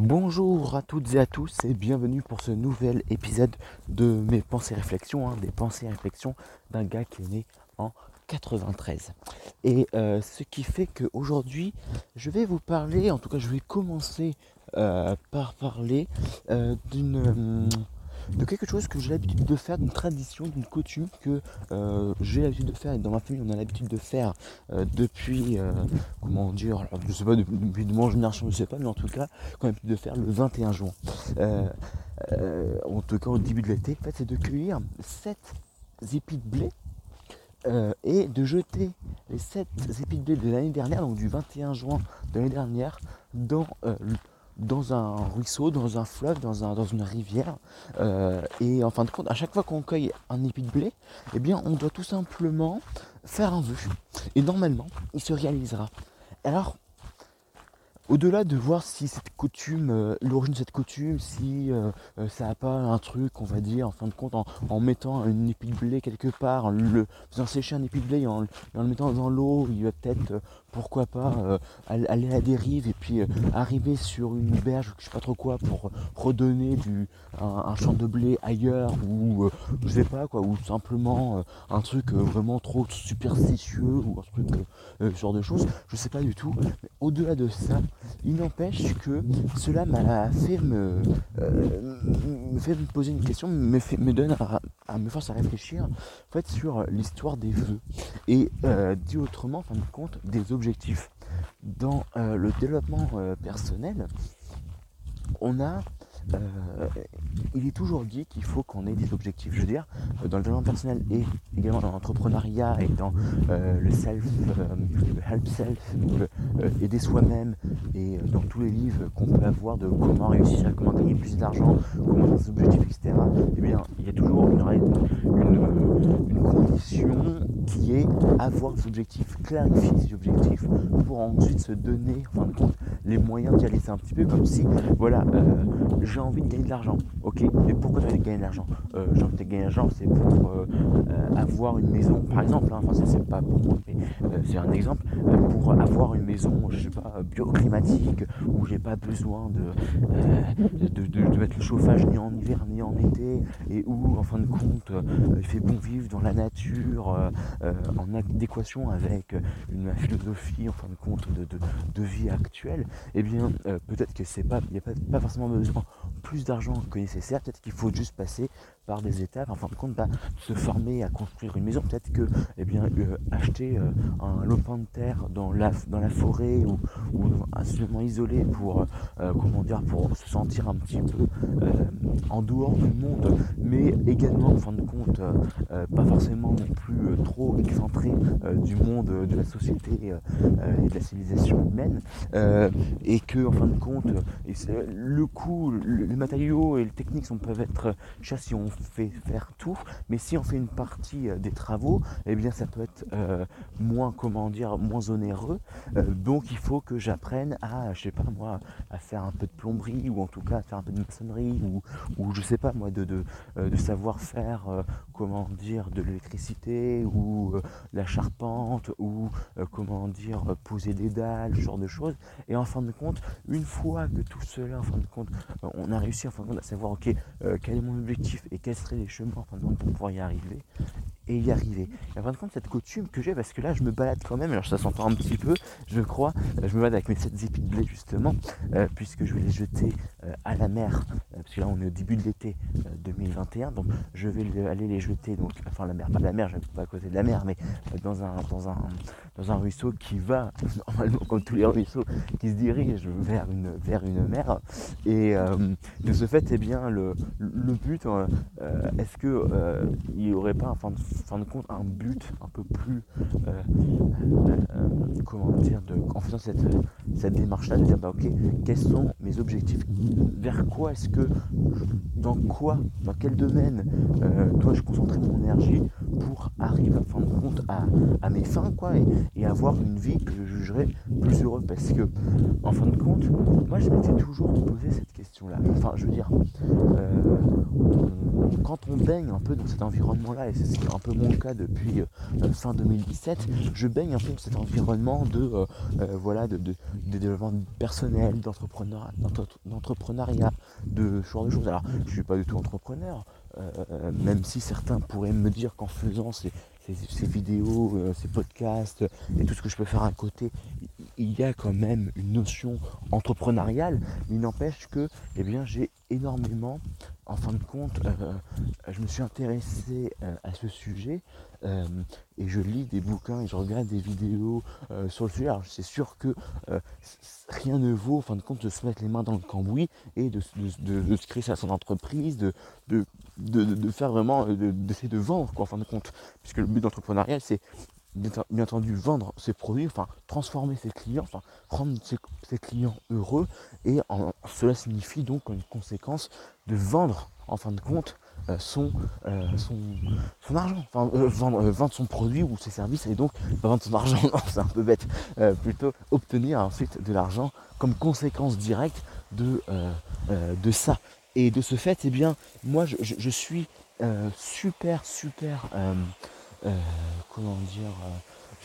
Bonjour à toutes et à tous et bienvenue pour ce nouvel épisode de mes pensées réflexions, hein, des pensées et réflexions d'un gars qui est né en 93. Et euh, ce qui fait qu'aujourd'hui, je vais vous parler, en tout cas je vais commencer euh, par parler euh, d'une de quelque chose que j'ai l'habitude de faire, d'une tradition, d'une coutume que euh, j'ai l'habitude de faire et dans ma famille on a l'habitude de faire euh, depuis, euh, comment dire, je sais pas, depuis, de mon génération, je sais pas, mais en tout cas, qu'on a l'habitude de faire le 21 juin. en tout cas au début de l'été, en c'est de cueillir 7 épis de blé et de jeter les 7 épis de blé de l'année dernière, donc du 21 juin de l'année dernière, dans dans un ruisseau, dans un fleuve, dans, un, dans une rivière. Euh, et en fin de compte, à chaque fois qu'on cueille un épi de blé, eh bien, on doit tout simplement faire un vœu. Et normalement, il se réalisera. Alors, au-delà de voir si cette coutume, euh, l'origine de cette coutume, si euh, ça n'a pas un truc, on va dire, en fin de compte, en, mettant un épi de blé quelque part, en le faisant sécher un épi de blé et en, le mettant dans l'eau, il va peut-être, pourquoi pas, aller à la dérive et puis arriver sur une berge, je sais pas trop quoi, pour redonner un, champ de blé ailleurs, ou je sais pas quoi, ou simplement un truc vraiment trop superstitieux, ou un truc, ce genre de choses, je sais pas du tout. Mais au-delà de ça, il n'empêche que cela m'a fait me, euh, me fait me poser une question, me, fait, donne à, me force à réfléchir en sur l'histoire des vœux. Et euh, dit autrement, en fin de compte, des Dans euh, le développement personnel, on a euh, il est toujours dit qu'il faut qu'on ait des objectifs. Je veux dire, dans le développement personnel et également dans l'entrepreneuriat et dans euh, le self, euh, le help self, aider soi-même et dans tous les livres qu'on peut avoir de comment réussir, comment gagner plus d'argent, comment avoir des objectifs, etc. Eh bien, il y a toujours une, condition qui est avoir des objectifs, clarifier ces objectifs pour ensuite se donner, en fin de compte, les moyens d'y aller. C'est un petit peu comme si, voilà, j'ai envie de gagner de l'argent. Ok, mais pourquoi tu envie de gagner de l'argent? Euh, J'ai envie de gagner de l'argent, c'est pour euh, euh, avoir une maison, par exemple. Hein, enfin, c'est pas pour moi, mais c'est un exemple. pour avoir une maison, je sais pas, bioclimatique, où j'ai pas besoin de de, mettre le chauffage ni en hiver ni en été, et où, en fin de compte, il fait bon vivre dans la nature, en adéquation avec une philosophie, en fin de compte, de, de vie actuelle. Eh bien, peut-être que c'est pas, il n'y a pas forcément besoin plus d'argent que nécessaire, peut-être qu'il faut juste passer par des étapes, en fin de compte, bah, se former à construire une maison, peut-être que eh bien, euh, acheter euh, un lopin de terre dans la, dans la forêt ou, ou absolument isolé pour, euh, comment dire, pour se sentir un petit peu en dehors du monde, mais également, en fin de compte, pas forcément non plus trop excentré du monde, de la société et de la civilisation humaine, et que, en fin de compte, le coût, les matériaux et les techniques sont, peuvent être chers si on fait faire tout, mais si on fait une partie euh, des travaux, eh bien ça peut être euh, moins, comment dire, moins onéreux. Euh, donc il faut que j'apprenne à, je sais pas moi, à faire un peu de plomberie ou en tout cas à faire un peu de maçonnerie ou, ou je sais pas moi, de, de, de savoir faire, comment dire, de l'électricité ou la charpente ou comment dire, poser des dalles, ce genre de choses. Et en fin de compte, une fois que tout cela, en fin de compte, on a réussi en fin de compte à savoir ok quel est mon objectif et les chemins pour pouvoir y arriver et y arriver. Et en fin de compte, cette coutume que j'ai, parce que là, je me balade quand même, alors ça s'entend un petit peu, je crois, je me balade avec mes 7 épis de blé justement, euh, puisque je vais les jeter euh, à la mer, euh, parce que là, on est au début de l'été 2021, donc je vais aller les jeter, donc, enfin, la mer, pas de la mer, je pas à côté de la mer, mais dans un, dans un, dans un ruisseau qui va, normalement, comme tous les ruisseaux, qui se dirige vers une, vers une mer. Et de ce fait, eh bien, le, le but, est-ce que il n'y aurait pas, enfin, fin de compte un but un peu plus euh, euh, comment dire de, en faisant cette, cette démarche là de dire bah ok quels sont mes objectifs? Vers quoi est-ce que dans quoi dans quel domaine euh, dois-je concentrer mon énergie pour arriver en fin de compte à, mes fins quoi et, avoir une vie que je jugerais plus heureux parce que en fin de compte moi je m'étais toujours posé cette question là enfin je veux dire quand on baigne un peu dans cet environnement là et c'est un peu mon cas depuis fin 2017, je baigne un peu dans cet environnement de voilà de, développement personnel, d'entrepreneuriat, de ce genre de choses. Alors je suis pas du tout entrepreneur, même si certains pourraient me dire qu'en faisant ces, ces, vidéos, euh, ces podcasts et tout ce que je peux faire à côté, il y a quand même une notion entrepreneuriale, mais il n'empêche que eh j'ai énormément, en fin de compte, euh, je me suis intéressé euh, à ce sujet et je lis des bouquins et je regarde des vidéos sur le sujet. Alors c'est sûr que rien ne vaut, en fin de compte, de se mettre les mains dans le cambouis et de, se créer sa son entreprise, de, de, faire vraiment, d'essayer de, vendre, quoi, en fin de compte. Puisque le but d'entrepreneuriat, c'est bien, entendu vendre ses produits, enfin transformer ses clients, enfin rendre ses, clients heureux. Et cela signifie donc une conséquence de vendre, en fin de compte, euh, son, euh, son, son, argent, enfin euh, vendre, vendre, son produit ou ses services et donc vendre son argent, c'est un peu bête, plutôt obtenir ensuite de l'argent comme conséquence directe de, de ça. Et de ce fait, eh bien, moi, je, suis super, super, comment dire,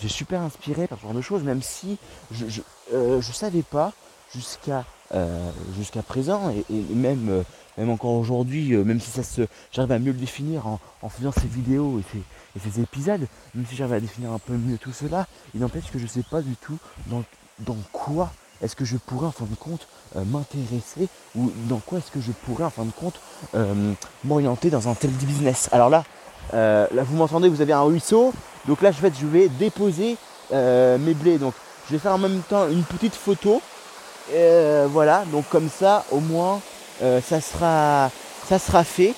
j'ai super inspiré par ce genre de choses, même si je ne savais pas jusqu'à jusqu'à présent, et, même, même encore aujourd'hui, même si ça se, j'arrive à mieux le définir en, faisant ces vidéos et ces, et ces épisodes, même si j'arrive à définir un peu mieux tout cela, il n'empêche que je ne sais pas du tout dans, dans quoi est-ce que je pourrais en fin de compte euh, m'intéresser ou dans quoi est-ce que je pourrais en fin de compte euh, m'orienter dans un tel business. Alors là, euh, là vous m'entendez, vous avez un ruisseau, donc là je vais, je vais déposer mes blés. Donc je vais faire en même temps une petite photo. voilà, donc comme ça au moins ça, sera, ça sera fait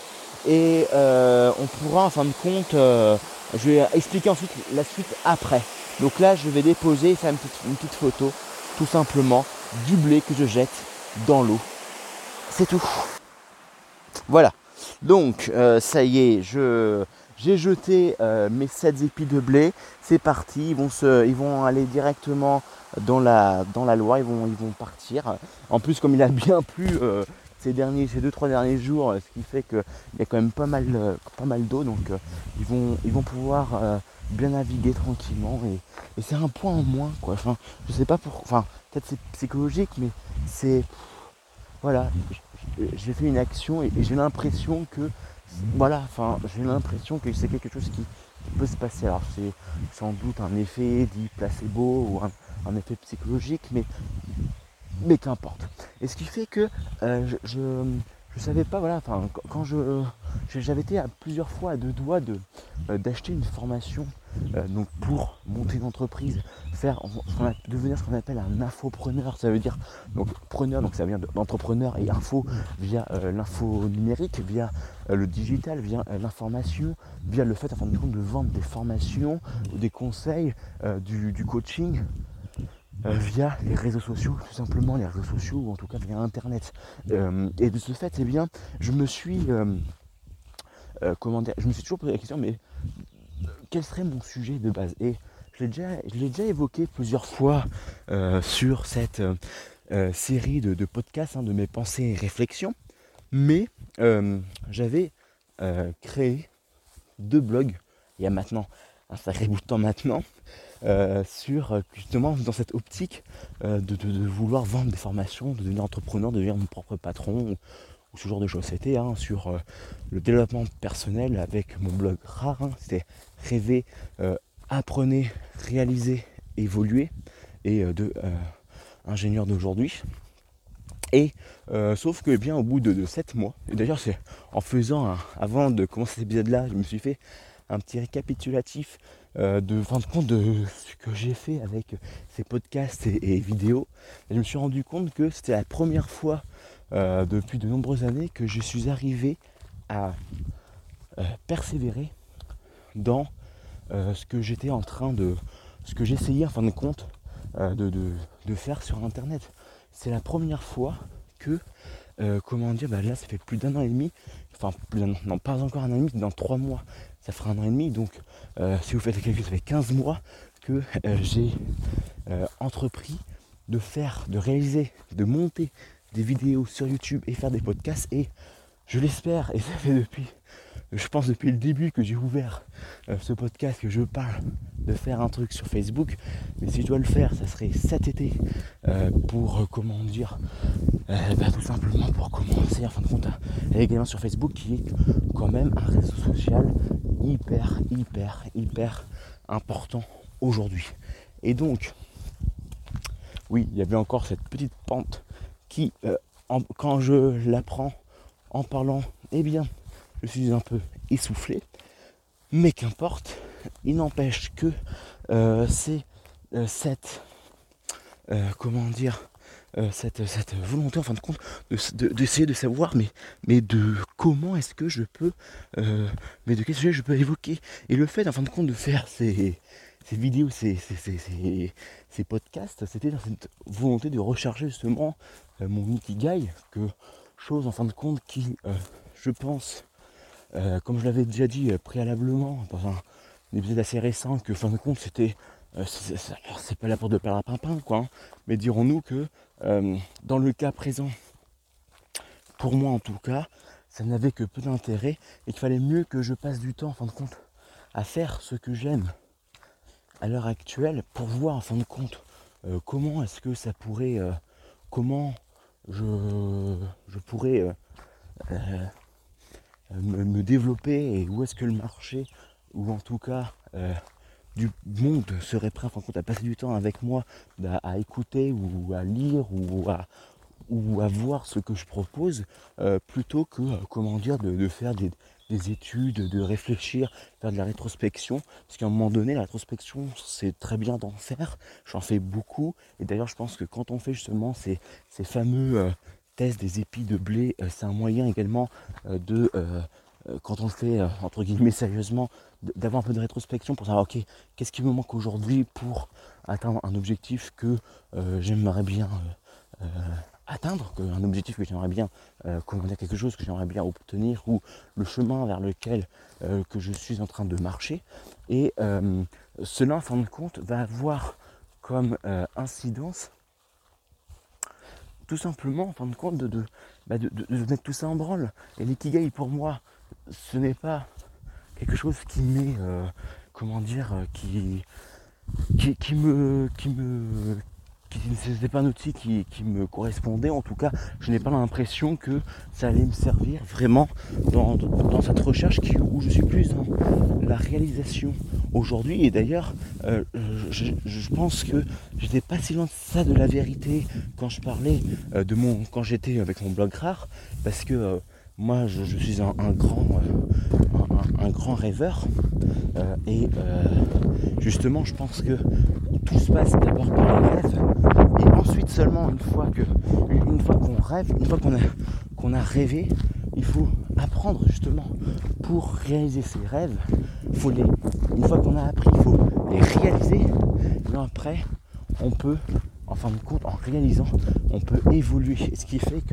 et on pourra en fin de compte, je vais expliquer ensuite la suite après. Donc là je vais déposer, faire une petite photo tout simplement du blé que je jette dans l'eau. C'est tout. Voilà. Donc euh, ça y est, je j'ai jeté euh, mes 7 épis de blé. C'est parti. Ils vont, se, ils vont aller directement dans la, dans la Loire. Ils vont, ils vont partir. En plus, comme il a bien plu euh, ces derniers, ces 2-3 derniers jours, ce qui fait qu'il y a quand même pas mal, pas mal d'eau. Donc ils, vont, ils vont pouvoir bien naviguer tranquillement et, c'est un point en moins quoi. Enfin, je sais pas pour. Enfin, peut-être c'est psychologique, mais c'est. Voilà, j'ai fait une action et, j'ai l'impression que. Voilà, enfin, j'ai l'impression que c'est quelque chose qui, peut se passer. Alors, c'est sans doute un effet dit placebo ou un, effet psychologique, mais. Mais qu'importe. Et ce qui fait que euh, je je savais pas, voilà, enfin, quand je, j'avais été plusieurs fois à deux doigts de, euh, d'acheter une formation euh, donc pour monter une entreprise, faire, devenir ce qu'on appelle un infopreneur, ça veut dire, donc preneur, donc ça vient d'entrepreneur et info via euh, l'info numérique, via le digital, via l'information, via le fait, en fin de compte, de vendre des formations, des conseils, du, du coaching, via les réseaux sociaux, tout simplement les réseaux sociaux, ou en tout cas via Internet. Euh, et de ce fait, eh bien, je me suis, euh, comment dire, je me suis toujours posé la question, mais quel serait mon sujet de base? Et je l'ai déjà, déjà évoqué plusieurs fois sur cette série de, podcasts, hein, de mes pensées et réflexions, mais j'avais créé deux blogs il y a maintenant un sacré bout de temps maintenant, euh, sur euh, justement dans cette optique euh, de, vouloir vendre des formations, de devenir entrepreneur, de devenir mon propre patron ou, ce genre de choses. C'était hein, sur le développement personnel avec mon blog rare, hein. c'était rêver, apprenez, réaliser, évoluer et de ingénieur d'aujourd'hui. Et sauf que eh bien au bout de, de 7 mois, et d'ailleurs c'est en faisant, avant de commencer cet épisode là, je me suis fait un petit récapitulatif euh, de compte de ce que j'ai fait avec ces podcasts et, vidéos. Et je me suis rendu compte que c'était la première fois euh, depuis de nombreuses années que je suis arrivé à euh, persévérer dans ce que j'étais en train de. ce que j'essayais en fin de compte de, faire sur internet. C'est la première fois que comment dire, bah là ça fait plus d'un an et demi, enfin plus d'un an, non pas encore un an et demi, dans trois mois ça fera un an et demi. Donc, euh, si vous faites le calcul, ça fait 15 mois que euh, j'ai euh, entrepris de faire, de réaliser, de monter des vidéos sur YouTube et faire des podcasts. Et je l'espère, et ça fait depuis, je pense depuis le début que j'ai ouvert euh, ce podcast, que je parle de faire un truc sur Facebook. Mais si je dois le faire, ça serait cet été euh, pour, euh, comment dire, bah, tout simplement pour commencer, en fin de compte, également sur Facebook, qui est quand même un réseau social hyper, hyper, hyper important aujourd'hui. Et donc, oui, il y avait encore cette petite pente qui, quand je l'apprends en parlant, eh bien, je suis un peu essoufflé. Mais qu'importe, il n'empêche que euh, c'est euh, cette, euh, comment dire, cette, cette, volonté en fin de compte d'essayer de, savoir mais, mais de comment est-ce que je peux mais de quel sujet je peux évoquer et le fait en fin de compte de faire ces, ces vidéos ces, ces, ces podcasts c'était dans cette volonté de recharger justement mon ikigai que chose en fin de compte qui je pense euh, comme je l'avais déjà dit euh, préalablement dans un, épisode assez récent, que fin de compte c'était. Euh, c'est pas là pour de perdre à pimpin, quoi. Hein, mais dirons-nous que dans le cas présent, pour moi en tout cas, ça n'avait que peu d'intérêt et qu'il fallait mieux que je passe du temps en fin de compte à faire ce que j'aime à l'heure actuelle pour voir en fin de compte comment est-ce que ça pourrait comment je, je pourrais me, développer et où est-ce que le marché, ou en tout cas euh, du monde serait prêt à passer du temps avec moi, à, écouter ou à lire ou à, ou à voir ce que je propose, euh, plutôt que comment dire de, faire des, études, de réfléchir, faire de la rétrospection. Parce qu'à un moment donné, la rétrospection, c'est très bien d'en faire. J'en fais beaucoup. Et d'ailleurs, je pense que quand on fait justement ces fameux des épis de blé, euh, c'est un moyen également euh, de, euh, quand on le fait entre guillemets sérieusement, d'avoir un peu de rétrospection pour savoir ok, qu'est-ce qui me manque aujourd'hui pour atteindre un objectif que j'aimerais bien atteindre, un objectif que j'aimerais bien, comment dire, quelque chose que j'aimerais bien obtenir, ou le chemin vers lequel que je suis en train de marcher. Et cela, en fin de compte, va avoir comme incidence tout simplement en fin de compte bah, de, de, mettre tout ça en branle. Et l'ikigai pour moi, ce n'est pas quelque chose qui m'est, euh, comment dire, euh, qui, qui, qui, me, qui me, ce n'était pas un outil qui, me correspondait. En tout cas, je n'ai pas l'impression que ça allait me servir vraiment dans, cette recherche qui, où je suis plus dans la réalisation aujourd'hui. Et d'ailleurs, euh, je, pense que j'étais pas si loin de ça de la vérité quand je parlais euh, de mon, quand j'étais avec mon blog rare, parce que euh, moi, je, suis un, grand, grand rêveur. et justement, je pense que tout se passe d'abord par les rêves, et ensuite seulement une fois que, une fois qu'on rêve, une fois qu'on a, qu'on a rêvé, il faut apprendre justement pour réaliser ses rêves. Faut les, une fois qu'on a appris, il faut les réaliser. Et après, on peut en fin de compte, en réalisant, on peut évoluer. Ce qui fait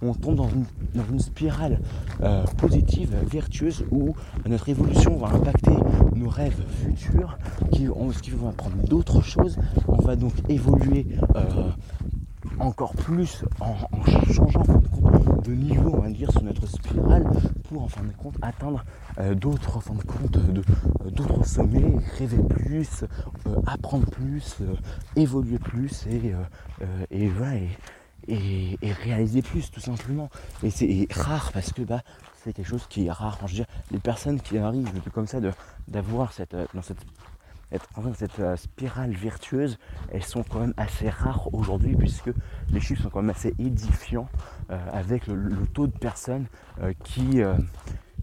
qu'on tombe dans une, spirale euh, positive, vertueuse, où notre évolution va impacter nos rêves futurs, qui, qui vont apprendre d'autres choses. On va donc évoluer euh, encore plus en, changeant de niveau, on va dire, sur notre spirale pour en fin de compte atteindre euh, d'autres fin de compte euh, d'autres sommets, rêver plus, euh, apprendre plus, évoluer plus et, et, réaliser plus tout simplement. Et c'est rare parce que bah c'est quelque chose qui est rare. je veux dire, les personnes qui arrivent comme ça d'avoir cette dans cette être dans cette euh, spirale vertueuse, elles sont quand même assez rares aujourd'hui puisque les chiffres sont quand même assez édifiants euh, avec le, taux de personnes euh, qui,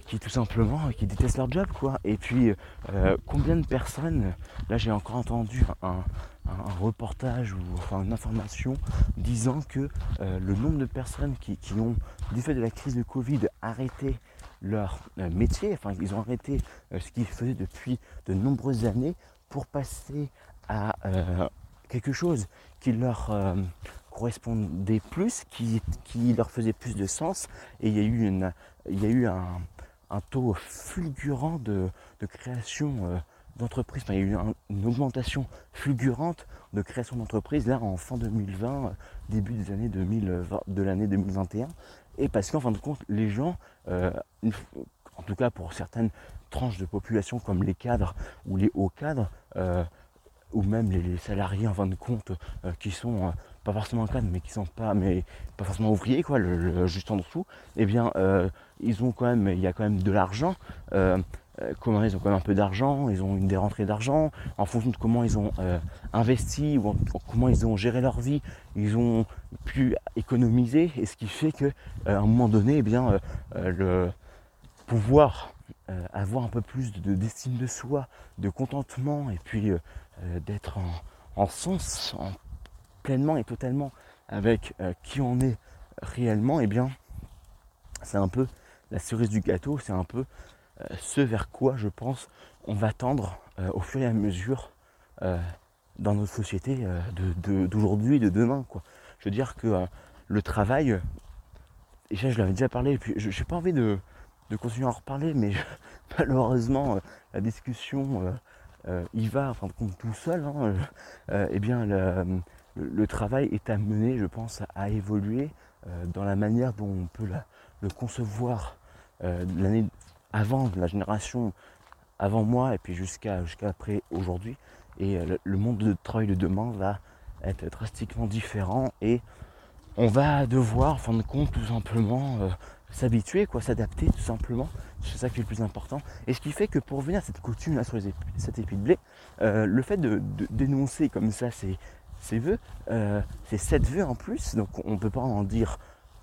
qui tout simplement qui détestent leur job quoi. Et puis combien de personnes, là j'ai encore entendu un, reportage ou enfin une information disant que le nombre de personnes qui, qui, ont, du fait de la crise de Covid, arrêté leur métier, enfin ils ont arrêté ce qu'ils faisaient depuis de nombreuses années pour passer à euh, quelque chose qui leur euh, correspondait plus, qui, qui, leur faisait plus de sens. Et il y a eu, une, il y a eu un, taux fulgurant de, de création euh, d'entreprises. il y a eu une augmentation fulgurante de création d'entreprises là en fin 2020, début des années 2020, de l'année 2021. et parce qu'en fin de compte, les gens, en tout cas pour certaines tranches de population comme les cadres ou les hauts cadres, ou même les, salariés en fin de compte qui sont pas forcément cadres mais qui sont pas mais pas forcément ouvriers quoi le, juste en dessous eh bien ils ont quand même il y a quand même de l'argent euh, comment ils ont quand même un peu d'argent, ils ont une des rentrées d'argent, en fonction de comment ils ont euh, investi ou comment ils ont géré leur vie, ils ont pu économiser, et ce qui fait que euh, à un moment donné, eh bien, le pouvoir avoir un peu plus de, d'estime de soi, de contentement, et puis d'être en, sens, pleinement et totalement avec qui on est réellement, eh bien, c'est un peu la cerise du gâteau, c'est un peu euh, ce vers quoi je pense on va tendre euh, au fur et à mesure euh, dans notre société d'aujourd'hui et de demain. Je veux dire que le travail, ça je l'avais déjà parlé, et puis je n'ai pas envie de, continuer à en reparler, mais malheureusement la discussion y va, enfin compte tout seul, hein, eh bien le, travail est amené, je pense, à, évoluer dans la manière dont on peut le concevoir l'année avant la génération avant moi et puis jusqu'à jusqu'à après aujourd'hui. Et euh, le, monde de travail de demain va être drastiquement différent et on va devoir, en fin de compte, tout simplement euh, s'habituer, quoi, s'adapter tout simplement. C'est ça qui est le plus important. Et ce qui fait que pour venir à cette coutume là sur cette épi de blé, euh, le fait de, dénoncer comme ça ces, ces vœux, c'est sept vœux en plus, donc on ne peut pas en dire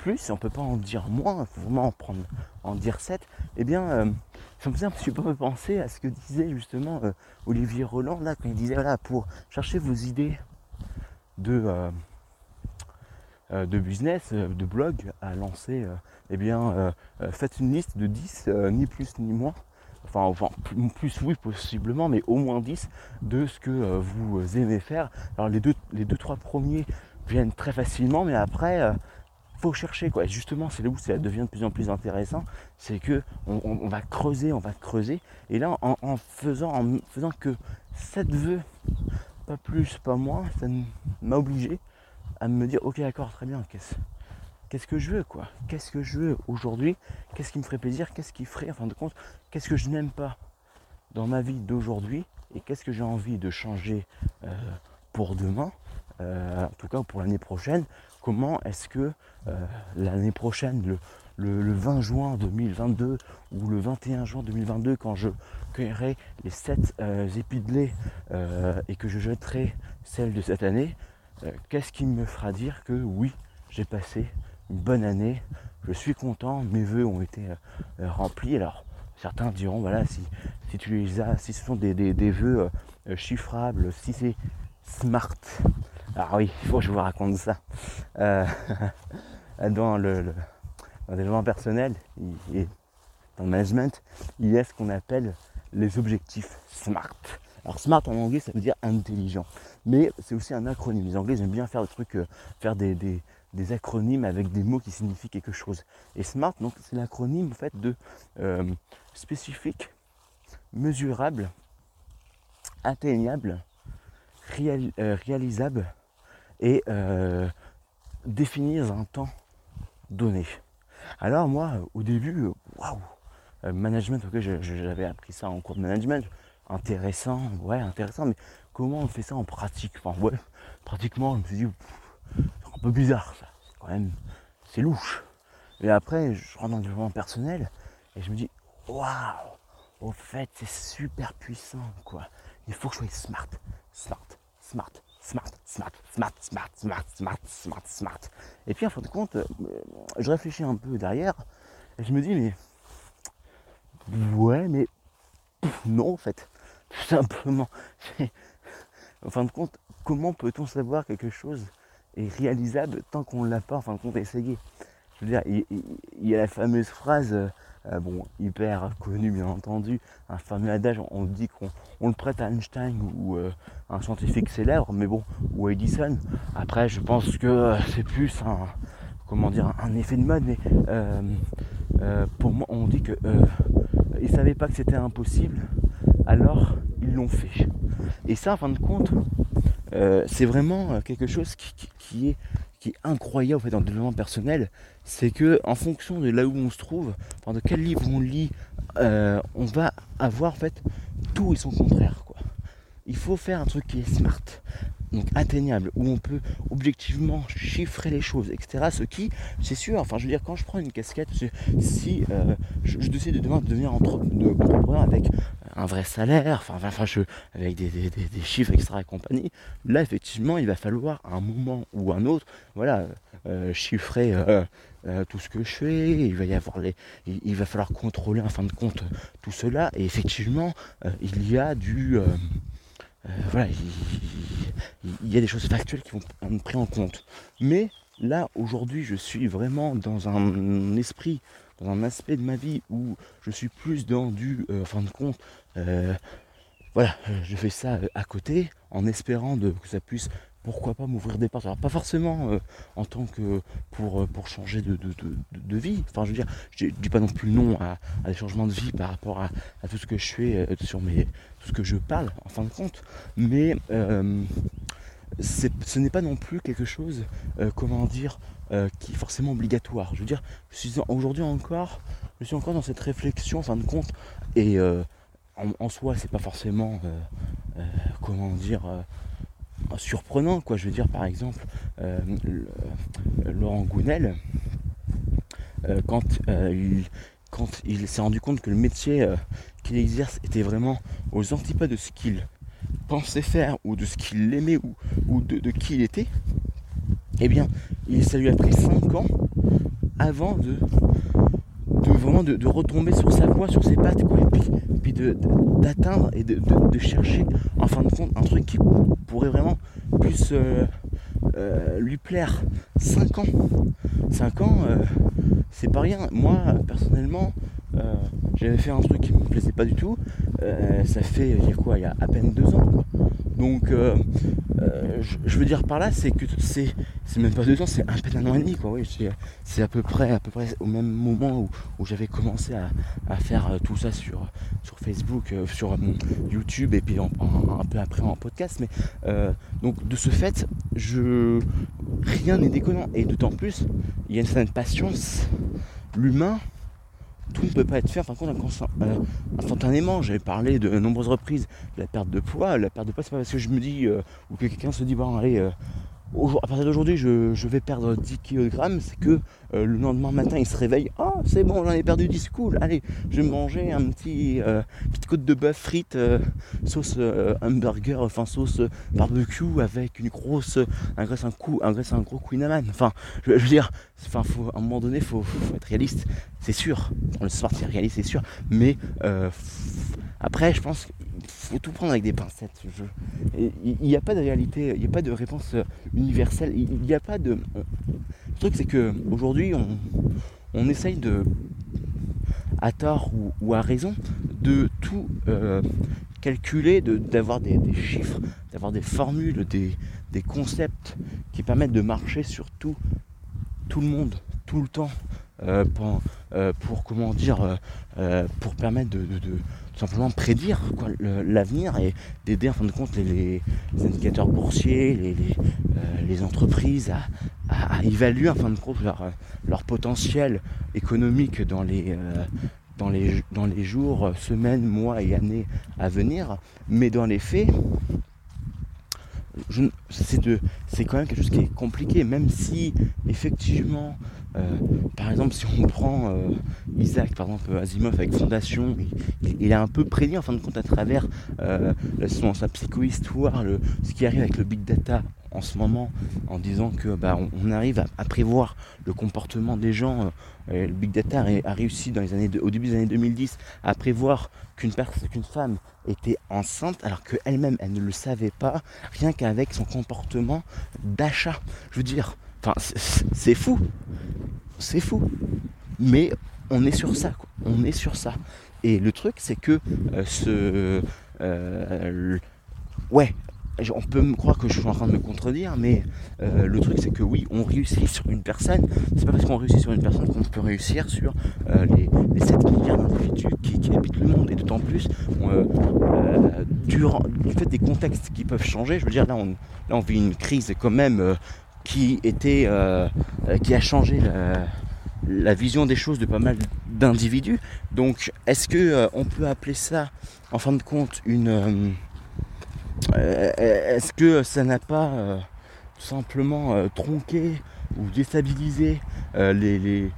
plus, on peut pas en dire moins, il faut vraiment en prendre, en dire 7, eh bien, euh, ça me faisait un petit peu penser à ce que disait justement euh, Olivier Roland, là, quand il disait, voilà, pour chercher vos idées de, euh, de business, de blog à lancer, eh bien, faites une liste de 10, ni plus ni moins, enfin, enfin, plus oui possiblement, mais au moins 10 de ce que vous aimez faire. Alors les deux, les deux, trois premiers viennent très facilement, mais après, faut chercher quoi. justement, c'est là où ça devient de plus en plus intéressant, c'est que on, va creuser, on va creuser. Et là, en, faisant, en faisant que cette vœux, pas plus, pas moins, ça m'a obligé à me dire, ok, d'accord, très bien. Qu'est-ce, qu'est-ce que je veux quoi? Qu'est-ce que je veux aujourd'hui? Qu'est-ce qui me ferait plaisir? Qu'est-ce qui ferait, en fin de compte, qu'est-ce que je n'aime pas dans ma vie d'aujourd'hui et qu'est-ce que j'ai envie de changer euh, pour demain, euh, en tout cas pour l'année prochaine, comment est-ce que euh, l'année prochaine, le, 20 juin 2022 ou le 21 juin 2022, quand je cueillerai les 7 euh, euh, et que je jetterai celles de cette année, qu'est-ce qui me fera dire que oui, j'ai passé une bonne année, je suis content, mes voeux ont été remplis. Alors, certains diront, voilà, si, si tu les as, si ce sont des, des, vœux chiffrables, si c'est smart, alors oui, il faut que je vous raconte ça. Euh, dans le, le développement personnel et dans le management, il y a ce qu'on appelle les objectifs SMART. Alors SMART en anglais, ça veut dire intelligent. Mais c'est aussi un acronyme. Les Anglais aiment bien faire des trucs, euh, faire des, acronymes avec des mots qui signifient quelque chose. Et SMART, donc, c'est l'acronyme en fait de euh, spécifique, mesurable, atteignable, réalisable et euh, définir un temps donné. Alors moi, au début, waouh, euh, management, ok, j'avais appris ça en cours de management, intéressant, ouais, intéressant, mais comment on fait ça en pratique? Enfin, ouais, pratiquement, je me suis dit, c'est un peu bizarre même, c'est louche. Et après, je rentre dans le développement personnel et je me dis, waouh, au fait, c'est super puissant, quoi. Il faut que je sois smart, smart, smart, smart, smart, smart, smart, smart, smart, smart, smart. Et puis en fin de compte, euh, je réfléchis un peu derrière et je me dis mais ouais mais non en fait. Tout simplement. en fin de compte, comment peut-on savoir quelque chose est réalisable tant qu'on ne l'a pas en fin de compte essayé Je veux dire, il, y a la fameuse phrase euh, euh, bon, hyper connu bien entendu, un fameux adage, on dit qu'on le prête à Einstein ou euh, un scientifique célèbre, mais bon, ou Edison. Après, je pense que c'est plus un, comment dire, un effet de mode, mais pour moi, on dit que ils savaient pas que c'était impossible, alors ils l'ont fait. Et ça, en fin de compte, c'est vraiment quelque chose qui, est incroyable en fait, dans le développement personnel, c'est que en fonction de là où on se trouve, de quel livre on lit, euh, on va avoir en fait tout et son contraire. Quoi. Il faut faire un truc qui est smart, donc atteignable, où on peut objectivement chiffrer les choses, etc. Ce qui, c'est sûr, enfin je veux dire, quand je prends une casquette, si euh, je, décide de devenir entrepreneur avec un vrai salaire, enfin, enfin je, avec des, chiffres extra et compagnie, là effectivement il va falloir à un moment ou un autre, voilà, euh, chiffrer euh, tout ce que je fais, il va y avoir les. Il, va falloir contrôler en fin de compte tout cela, et effectivement il y a du voilà, il, y a des choses factuelles qui vont être prises en compte. Mais là, aujourd'hui, je suis vraiment dans un esprit, dans un aspect de ma vie où je suis plus dans du, euh, en fin de compte, euh, voilà, je fais ça à côté en espérant que ça puisse pourquoi pas m'ouvrir des portes Alors pas forcément euh, en tant que pour, euh, pour changer de, vie. Enfin je veux dire, je dis pas non plus non à, des changements de vie par rapport à, tout ce que je fais euh, sur mes. tout ce que je parle en fin de compte. Mais ce n'est pas non plus quelque chose, comment dire, qui est forcément obligatoire. Je veux dire, je suis aujourd'hui encore, je suis encore dans cette réflexion en fin de compte, et en, en, soi c'est pas forcément comment dire surprenant, quoi. Je veux dire, par exemple, euh, Laurent Gounel, euh, quand, euh, il, quand il s'est rendu compte que le métier qu'il exerce était vraiment aux antipodes de ce qu'il pensait faire ou de ce qu'il aimait ou, de, qui il était, eh bien, il, ça lui a pris 5 ans avant de, de vraiment de, retomber sur sa voie, sur ses pattes, et puis, d'atteindre et de, chercher en fin de compte un truc qui pourrait vraiment plus euh, euh, lui plaire. 5 ans. 5 ans, euh, c'est pas rien. Moi, personnellement, j'avais fait un truc qui me plaisait pas du tout. ça fait, il y a quoi, il y a à peine 2 ans. Donc, je, veux dire par là, c'est que c'est, même pas deux ans, c'est un peine un an et demi, quoi. Oui, c'est, à peu près, à peu près au même moment où, j'avais commencé à, faire tout ça sur, sur Facebook, sur YouTube et puis un peu après en podcast. Mais donc de ce fait, je rien n'est déconnant. Et d'autant plus, il y a une certaine patience. L'humain, tout ne peut pas être fait enfin, euh, instantanément. J'avais parlé de nombreuses reprises de la perte de poids. La perte de poids, c'est pas parce que je me dis, euh, ou que quelqu'un se dit, bon allez, euh, à partir d'aujourd'hui, je, vais perdre 10 kg, c'est que euh, le lendemain matin, il se réveille. Oh, c'est bon, j'en ai perdu 10, cool. Allez, je vais manger un petit euh, petite côte de bœuf frite, euh, sauce hamburger, enfin sauce barbecue avec une grosse, un graisse un coup, un gros Enfin, je, veux dire, enfin, faut, à un moment donné, faut, faut être réaliste. C'est sûr, le sport, c'est réaliste, c'est sûr. Mais après, je pense faut tout prendre avec des pincettes. Il n'y a pas de réalité, il n'y a pas de réponse euh, universelle. Il n'y a pas de. Le truc, c'est que aujourd'hui, on, essaye de, à tort ou, à raison, de tout euh, calculer, d'avoir des, chiffres, d'avoir des formules, des, concepts qui permettent de marcher sur tout, tout le monde, tout le temps, euh, pour, comment dire, pour permettre de simplement prédire l'avenir et d'aider en fin de compte les, indicateurs boursiers, les, les, euh, entreprises à, évaluer en fin de compte leur, leur potentiel économique dans les, euh, dans les, dans les jours, semaines, mois et années à venir. Mais dans les faits, c'est quand même quelque chose qui est compliqué, même si effectivement, euh, par exemple, si on prend euh, Isaac, par exemple, Asimov avec Fondation, il, a un peu prédit en fin de compte à travers euh, sa psychohistoire, ce qui arrive avec le big data en ce moment en disant que bah, on, arrive à, prévoir le comportement des gens. Euh, le big data a, réussi dans les années au début des années 2010 à prévoir qu'une qu'une femme était enceinte alors qu'elle-même elle ne le savait pas, rien qu'avec son comportement d'achat. Je veux dire, enfin c'est fou, c'est fou. Mais on est sur ça, on est sur ça. Et le truc c'est que euh, ce euh, ouais, on peut me croire que je suis en train de me contredire, mais euh, le truc c'est que oui, on réussit sur une personne. C'est pas parce qu'on réussit sur une personne qu'on peut réussir sur les, 7 milliards d'individus qui, habitent le monde. Et d'autant plus, euh, du fait des contextes qui peuvent changer, je veux dire, là on, vit une crise quand même qui était qui a changé la, vision des choses de pas mal d'individus. Donc est-ce que on peut appeler ça en fin de compte une est-ce que ça n'a pas simplement tronqué ou déstabilisé les, les,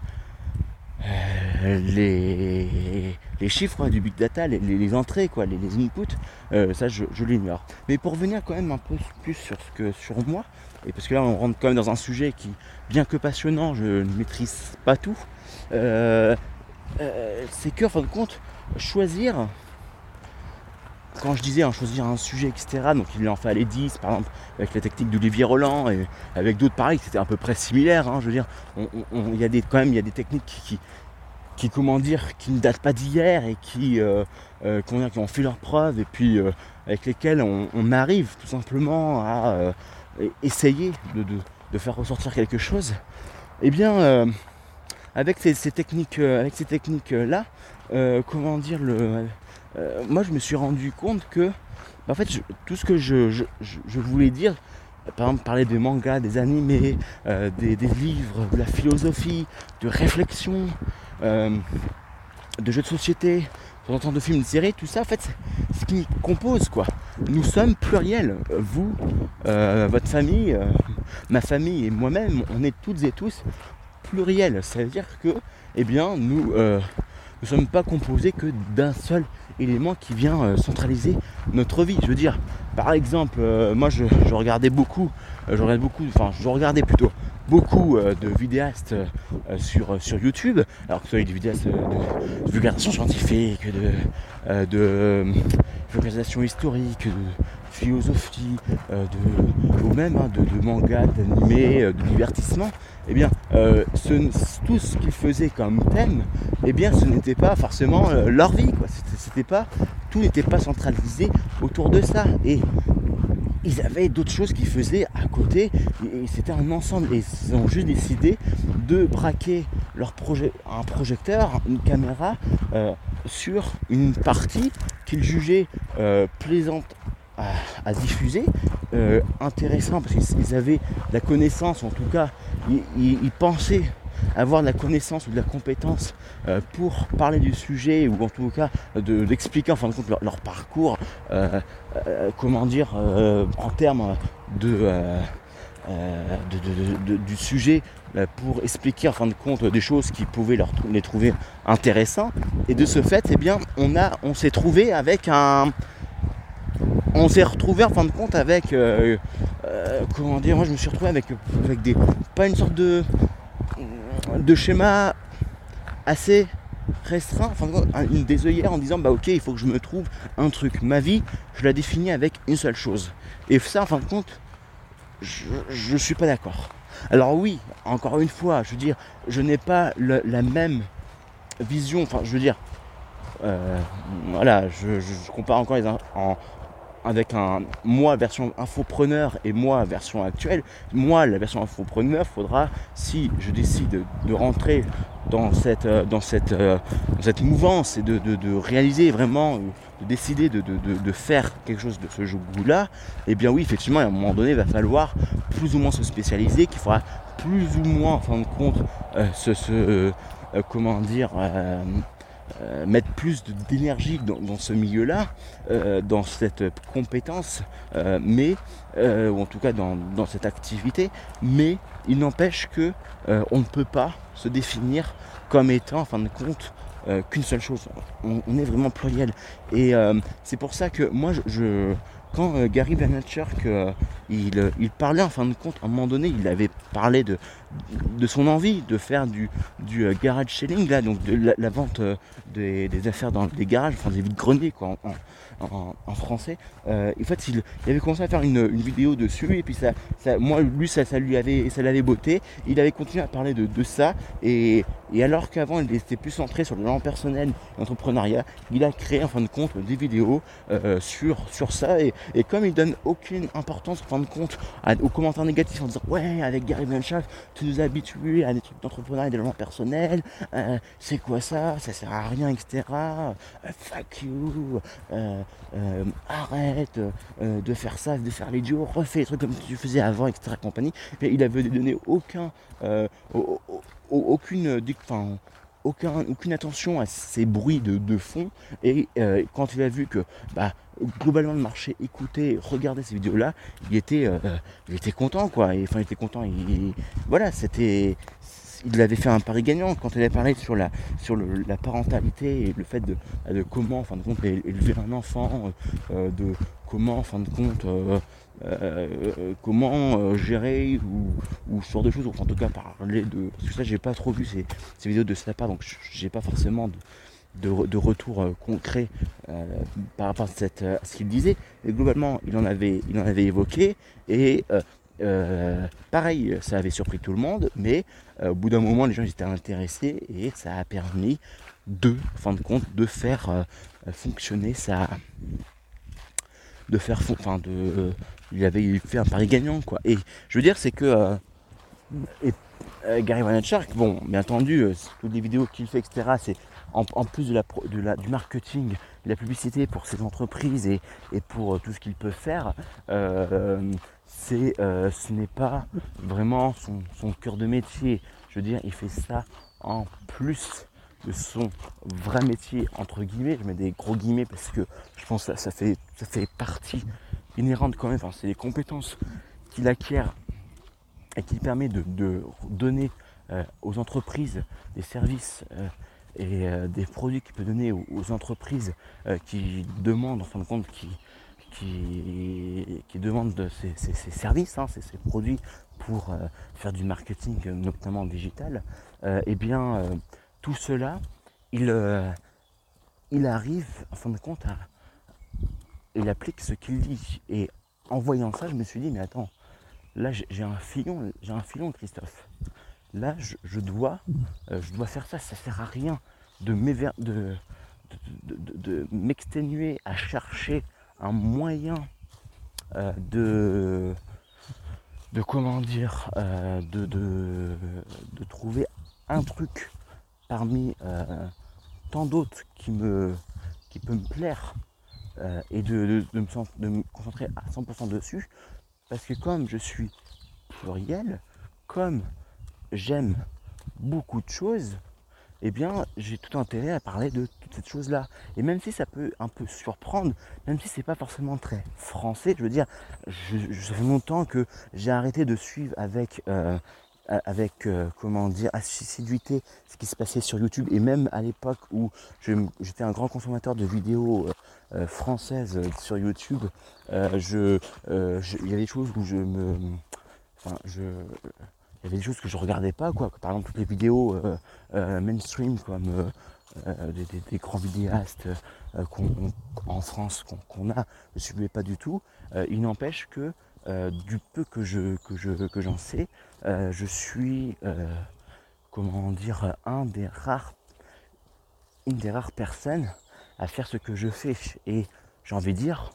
les, chiffres du big data, les, entrées, quoi, les, inputs, euh, ça je, l'ignore. Mais pour revenir quand même un peu plus sur ce que sur moi, et parce que là on rentre quand même dans un sujet qui, bien que passionnant, je ne maîtrise pas tout, euh, euh, c'est que en fin de compte, choisir quand je disais hein, choisir un sujet, etc., donc il en fallait 10, par exemple, avec la technique d'Olivier Roland et avec d'autres pareils, c'était à peu près similaire. Hein, je veux dire, il y a des, quand même, il y a des techniques qui, qui, comment dire, qui ne datent pas d'hier et qui, euh, qui ont fait leurs preuves et puis avec lesquelles on, arrive tout simplement à essayer de, faire ressortir quelque chose. Eh bien, avec ces, techniques, avec ces techniques là, comment dire le euh, moi je me suis rendu compte que en fait tout ce que je, voulais dire, par exemple parler des mangas, des animés, euh, des, livres, de la philosophie, de réflexion, euh, de jeux de société, de temps de films, de séries, tout ça en fait c'est ce qui compose quoi. Nous sommes pluriels. Vous, votre famille, ma famille et moi-même, on est toutes et tous pluriels. Ça veut dire que eh bien nous ne sommes pas composés que d'un seul élément qui vient euh, centraliser notre vie. Je veux dire, par exemple, euh, moi je, regardais beaucoup, euh, je regardais beaucoup, enfin je regardais plutôt beaucoup de vidéastes sur, sur YouTube, alors que ce soit des vidéastes de, vulgarisation scientifique, de, vulgarisation historique, de philosophie, de, ou même hein, de, de manga, d'animé, de divertissement eh bien, euh, tout ce qu'ils faisaient comme thème, eh bien, ce n'était pas forcément euh, leur vie. C'était pas, tout n'était pas centralisé autour de ça. Ils avaient d'autres choses qu'ils faisaient à côté, c'était un ensemble. Et ils ont juste décidé de braquer leur projet, un projecteur, une caméra euh, sur une partie qu'ils jugeaient plaisante à, diffuser, euh, intéressant parce qu'ils avaient la connaissance, en tout cas, ils, pensaient avoir de la connaissance ou de la compétence euh, pour parler du sujet ou en tout cas d'expliquer en fin de compte leur, parcours, euh, comment dire, en termes de, du sujet pour expliquer en fin de compte des choses qui pouvaient leur, les trouver intéressants. Et de ce fait, eh bien, on, a, on s'est trouvé avec un, on s'est retrouvé en fin de compte avec euh, euh, comment dire moi je me suis retrouvé avec, avec des pas une sorte de de schéma assez restreint. Enfin une des œillères en disant bah ok il faut que je me trouve un truc. Ma vie je la définis avec une seule chose. Et ça en fin de compte je, ne suis pas d'accord. Alors oui encore une fois je veux dire je n'ai pas la même vision. Enfin je veux dire euh, voilà je, compare encore les en, avec un moi version infopreneur et moi version actuelle. Moi, la version infopreneur, faudra, si je décide de rentrer dans cette, euh, dans cette, euh, mouvance et de, réaliser vraiment, euh, de décider de, faire quelque chose de ce goût-là, eh bien oui, effectivement, à un moment donné, il va falloir plus ou moins se spécialiser, qu'il faudra plus ou moins, en fin de compte, se, comment dire, euh, mettre plus d'énergie dans, ce milieu-là, euh, dans cette compétence, euh, mais ou en tout cas dans, cette activité, mais il n'empêche que on ne peut pas se définir comme étant en fin de compte qu'une seule chose. On, est vraiment pluriel. Et c'est pour ça que moi je quand euh, Gary Vaynerchuk euh, il, euh, il, parlait en fin de compte, à un moment donné, il avait parlé de, de son envie de faire du, du garage selling, là, donc de la, vente des, affaires dans des garages, enfin des vides-greniers quoi, en, français. en fait, il, avait commencé à faire une, vidéo dessus et puis ça, moi, lui, ça, ça lui avait, ça l'avait botté. Il avait continué à parler de, de ça et, et alors qu'avant, il était plus centré sur le plan personnel, l'entrepreneuriat, il a créé en fin de compte des vidéos sur, sur ça et, et comme il donne aucune importance en fin de compte aux commentaires négatifs en disant ouais avec Gary Vaynerchuk tu nous habituer à des trucs d'entrepreneuriat et de développement personnel. Euh, c'est quoi ça? Ça sert à rien, etc. Euh, fuck you. arrête de faire ça, de faire l'idiot. Refais les trucs comme tu faisais avant, etc. Compagnie. Il avait donné aucun, aucune, enfin, aucune attention à ces bruits de, fond. Et euh, quand il a vu que bah, globalement le marché écoutait, regardait ces vidéos-là, il était, euh, il était content quoi. enfin, il était content. Il, voilà, c'était, il avait fait un pari gagnant quand il avait parlé sur la, sur parentalité et le fait de, de comment, en fin de élever un enfant, euh, de comment, en fin de compte, euh, comment euh, gérer ou, ce genre de choses, ou en tout cas parler de. Parce que ça, j'ai pas trop vu ces, vidéos de sa donc j'ai pas forcément de, retour euh, concret par rapport à, ce qu'il disait. Mais globalement, il en avait, évoqué et pareil, ça avait surpris tout le monde, mais au bout d'un moment, les gens étaient intéressés et ça a permis de, en fin de compte, de faire fonctionner ça de faire enfin de il avait fait un pari gagnant quoi. Et je veux dire c'est que euh, euh, Gary Vaynerchuk, bon, bien entendu, euh, toutes les vidéos qu'il fait, etc. C'est en, plus de la, du marketing, de la publicité pour ses entreprises et, pour tout ce qu'il peut faire. c'est, ce n'est pas vraiment son, son cœur de métier. Je veux dire, il fait ça en plus de son vrai métier, entre guillemets, je mets des gros guillemets parce que je pense que ça, fait, ça fait partie inhérente quand même, c'est les compétences qu'il acquiert et qui permet de, donner euh, aux entreprises des services euh, et euh, des produits qu'il peut donner aux, entreprises qui demandent, en fin de compte, qui, qui, qui demandent ces, services, hein, ces, produits pour faire du marketing, notamment digital, eh bien, tout cela, il, il arrive, en fin de compte, à, il applique ce qu'il dit. Et en voyant ça, je me suis dit, mais attends, là j'ai un filon, j'ai un filon, Christophe. Là, je, dois, euh, je dois faire ça. Ça sert à rien de m'exténuer à chercher un moyen euh, de, de comment dire, euh, de, de, trouver un truc parmi tant d'autres qui me, qui peut me plaire euh, et de, me, concentrer à 100% dessus. Parce que comme je suis pluriel, comme j'aime beaucoup de choses, eh bien j'ai tout intérêt à parler de toutes ces choses-là. Et même si ça peut un peu surprendre, même si c'est pas forcément très français, je veux dire, je, ça fait longtemps que j'ai arrêté de suivre avec euh, avec euh, comment dire assiduité ce qui se passait sur YouTube et même à l'époque où j'étais un grand consommateur de vidéos euh, euh, françaises sur YouTube, il y avait des choses où je me, enfin je, il y avait des choses que je regardais pas quoi, par exemple toutes les vidéos mainstream comme des, grands vidéastes en France qu'on a, ne suivais pas du tout. il n'empêche que du peu que je que que j'en sais, euh, je suis, euh, comment dire, un des rares, une des rares personnes à faire ce que je fais. Et j'ai envie de dire,